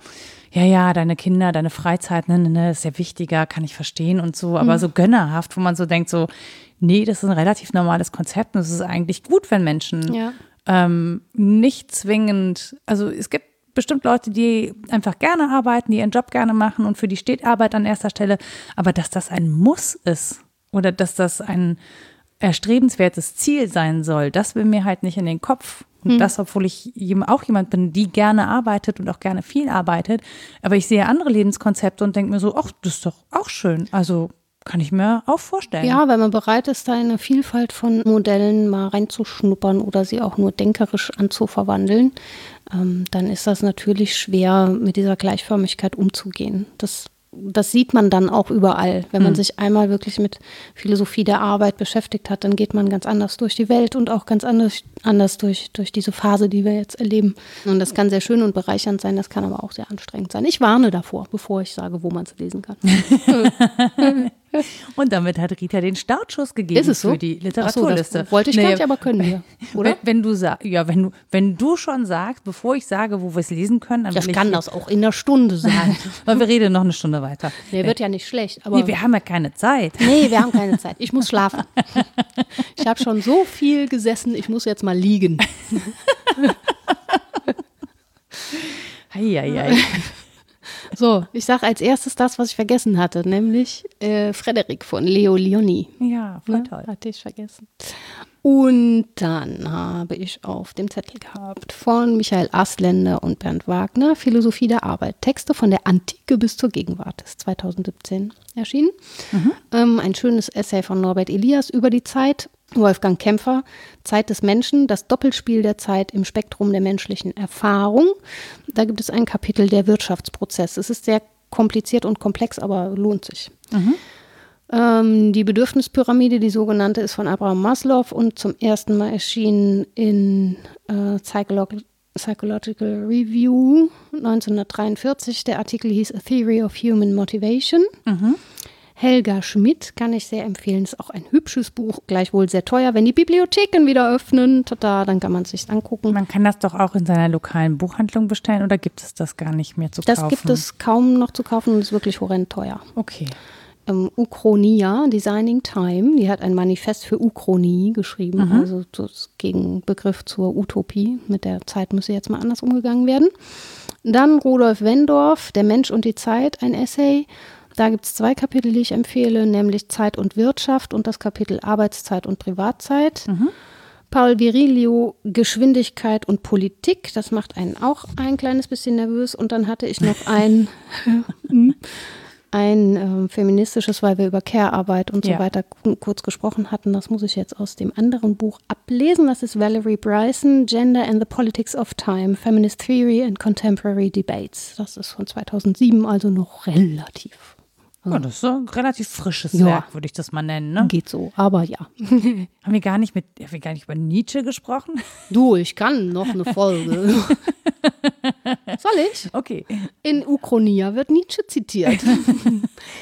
ja, ja, deine Kinder, deine Freizeit, ne, ne, ne, ist ja wichtiger, kann ich verstehen und so, aber so gönnerhaft, wo man so denkt, so, nee, das ist ein relativ normales Konzept und es ist eigentlich gut, wenn Menschen Ja. ähm, nicht zwingend, also es gibt bestimmt Leute, die einfach gerne arbeiten, die ihren Job gerne machen und für die steht Arbeit an erster Stelle, aber dass das ein Muss ist oder dass das ein erstrebenswertes Ziel sein soll, das will mir halt nicht in den Kopf. Und das, obwohl ich auch jemand bin, die gerne arbeitet und auch gerne viel arbeitet. Aber ich sehe andere Lebenskonzepte und denke mir so, ach, das ist doch auch schön. Also kann ich mir auch vorstellen. Ja, wenn man bereit ist, da in eine Vielfalt von Modellen mal reinzuschnuppern oder sie auch nur denkerisch anzuverwandeln, ähm, dann ist das natürlich schwer, mit dieser Gleichförmigkeit umzugehen. Das, das sieht man dann auch überall. Wenn man sich einmal wirklich mit Philosophie der Arbeit beschäftigt hat, dann geht man ganz anders durch die Welt und auch ganz anders, anders durch, durch diese Phase, die wir jetzt erleben. Und das kann sehr schön und bereichernd sein, das kann aber auch sehr anstrengend sein. Ich warne davor, bevor ich sage, wo man es lesen kann. Und damit hat Rita den Startschuss gegeben Ist es so? für die so, Literaturliste. das wollte ich Nee, gar nicht, aber können wir, oder? Wenn, wenn du sag, ja, wenn du, wenn du schon sagst, bevor ich sage, wo wir es lesen können, dann Ich kann ich, das auch in einer Stunde sagen. Weil wir reden noch eine Stunde weiter. Der wird ja nicht schlecht, aber Nee, wir haben ja keine Zeit. nee, wir haben keine Zeit. Ich muss schlafen. Ich habe schon so viel gesessen, ich muss jetzt mal liegen. Eieiei. So, ich sage als erstes das, was ich vergessen hatte, nämlich äh, Frederik von Leo Leoni. Ja, voll Ne? toll. Hatte ich vergessen. Und dann habe ich auf dem Zettel gehabt von Michael Asländer und Bernd Wagner Philosophie der Arbeit. Texte von der Antike bis zur Gegenwart. Ist 2017 erschienen. Ähm, ein schönes Essay von Norbert Elias über die Zeit. Wolfgang Kämpfer, Zeit des Menschen, das Doppelspiel der Zeit im Spektrum der menschlichen Erfahrung. Da gibt es ein Kapitel der Wirtschaftsprozess. Es ist sehr kompliziert und komplex, aber lohnt sich. Ähm, die Bedürfnispyramide, die sogenannte, ist von Abraham Maslow und zum ersten Mal erschienen in äh, Psycholog Psychological Review 1943. Der Artikel hieß A Theory of Human Motivation. Helga Schmidt kann ich sehr empfehlen. Ist auch ein hübsches Buch, gleichwohl sehr teuer. Wenn die Bibliotheken wieder öffnen, tada, dann kann man es sich angucken. Man kann das doch auch in seiner lokalen Buchhandlung bestellen oder gibt es das gar nicht mehr zu Das kaufen? gibt es kaum noch zu kaufen und ist wirklich horrend teuer. Okay. ähm, Uchronia, Designing Time, die hat ein Manifest für Uchronie geschrieben, also das Gegenbegriff zur Utopie. Mit der Zeit müsse jetzt mal anders umgegangen werden. Dann Rudolf Wendorf, Der Mensch und die Zeit, ein Essay. Da gibt es zwei Kapitel, die ich empfehle, nämlich Zeit und Wirtschaft und das Kapitel Arbeitszeit und Privatzeit. Paul Virilio, Geschwindigkeit und Politik. Das macht einen auch ein kleines bisschen nervös. Und dann hatte ich noch ein, ein ähm, feministisches, weil wir über Care-Arbeit und so Ja. weiter ku- kurz gesprochen hatten. Das muss ich jetzt aus dem anderen Buch ablesen. Das ist Valerie Bryson, Gender and the Politics of Time, Feminist Theory and Contemporary Debates. Das ist von 2007, also noch relativ. Ja, das ist so ein relativ frisches Ja. Werk, würde ich das mal nennen. Ne? Geht so, aber ja. Haben wir gar nicht mit, haben wir gar nicht über Nietzsche gesprochen? Du, ich kann noch eine Folge. Soll ich? Okay. In Uchronia wird Nietzsche zitiert.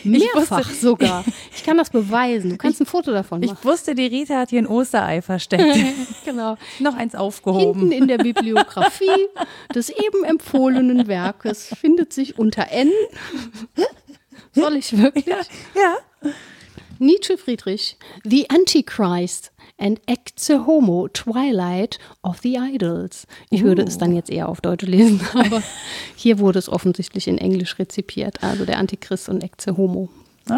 Mehrfach sogar. Ich kann das beweisen. Du kannst ein Foto davon Ich machen. wusste, die Rita hat hier ein Osterei versteckt. genau. Noch eins aufgehoben. Hinten in der Bibliografie des eben empfohlenen Werkes findet sich unter N. Soll ich wirklich? Ja. Nietzsche Friedrich, The Antichrist and Ecce Homo, Twilight of the Idols. Ich würde es dann jetzt eher auf Deutsch lesen, aber hier wurde es offensichtlich in Englisch rezipiert. Also der Antichrist und Ecce Homo.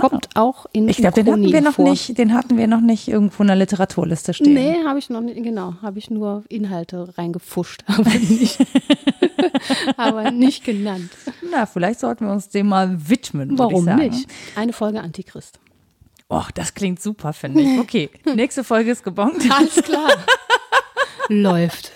Kommt auch in Ich glaube, den hatten Uchronien wir noch vor. nicht, den hatten wir noch nicht irgendwo in der Literaturliste stehen. Nee, habe ich noch nicht, genau, habe ich nur Inhalte reingefuscht, aber nicht, aber nicht genannt. Na, vielleicht sollten wir uns dem mal widmen. Warum ich sagen. nicht? Eine Folge Antichrist. Oh, das klingt super, finde ich. Okay, nächste Folge ist gebongt. Alles klar. Läuft.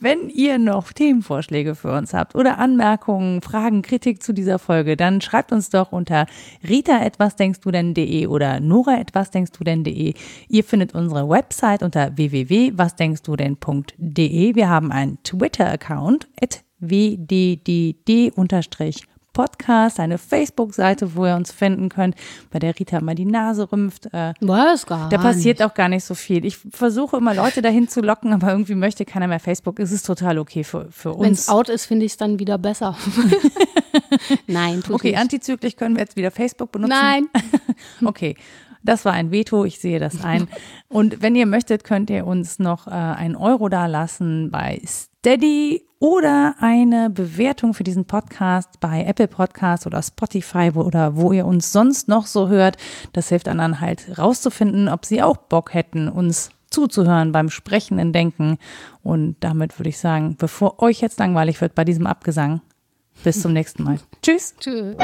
Wenn ihr noch Themenvorschläge für uns habt oder Anmerkungen, Fragen, Kritik zu dieser Folge, dann schreibt uns doch unter rita.wasdenkstudenn.de oder nora.wasdenkstudenn.de. Ihr findet unsere Website unter www.wasdenkstudenn.de. Wir haben einen Twitter-Account at wddd Podcast, eine Facebook-Seite, wo ihr uns finden könnt, bei der Rita mal die Nase rümpft. Äh, Was gar da passiert auch gar nicht so viel. Ich versuche immer Leute dahin zu locken, aber irgendwie möchte keiner mehr Facebook. Es ist total okay für, für Wenn uns. es out ist, finde ich es dann wieder besser. Nein, tut Okay, nicht. antizyklisch können wir jetzt wieder Facebook benutzen. Nein. Okay, das war ein Veto, ich sehe das ein. Und wenn ihr möchtet, könnt ihr uns noch äh, einen Euro da lassen bei Steady oder eine Bewertung für diesen Podcast bei Apple Podcast oder Spotify oder wo ihr uns sonst noch so hört. Das hilft anderen halt rauszufinden, ob sie auch Bock hätten, uns zuzuhören beim sprechenden Denken. Und damit würde ich sagen, bevor euch jetzt langweilig wird bei diesem Abgesang, bis zum nächsten Mal. Tschüss. Tschüss.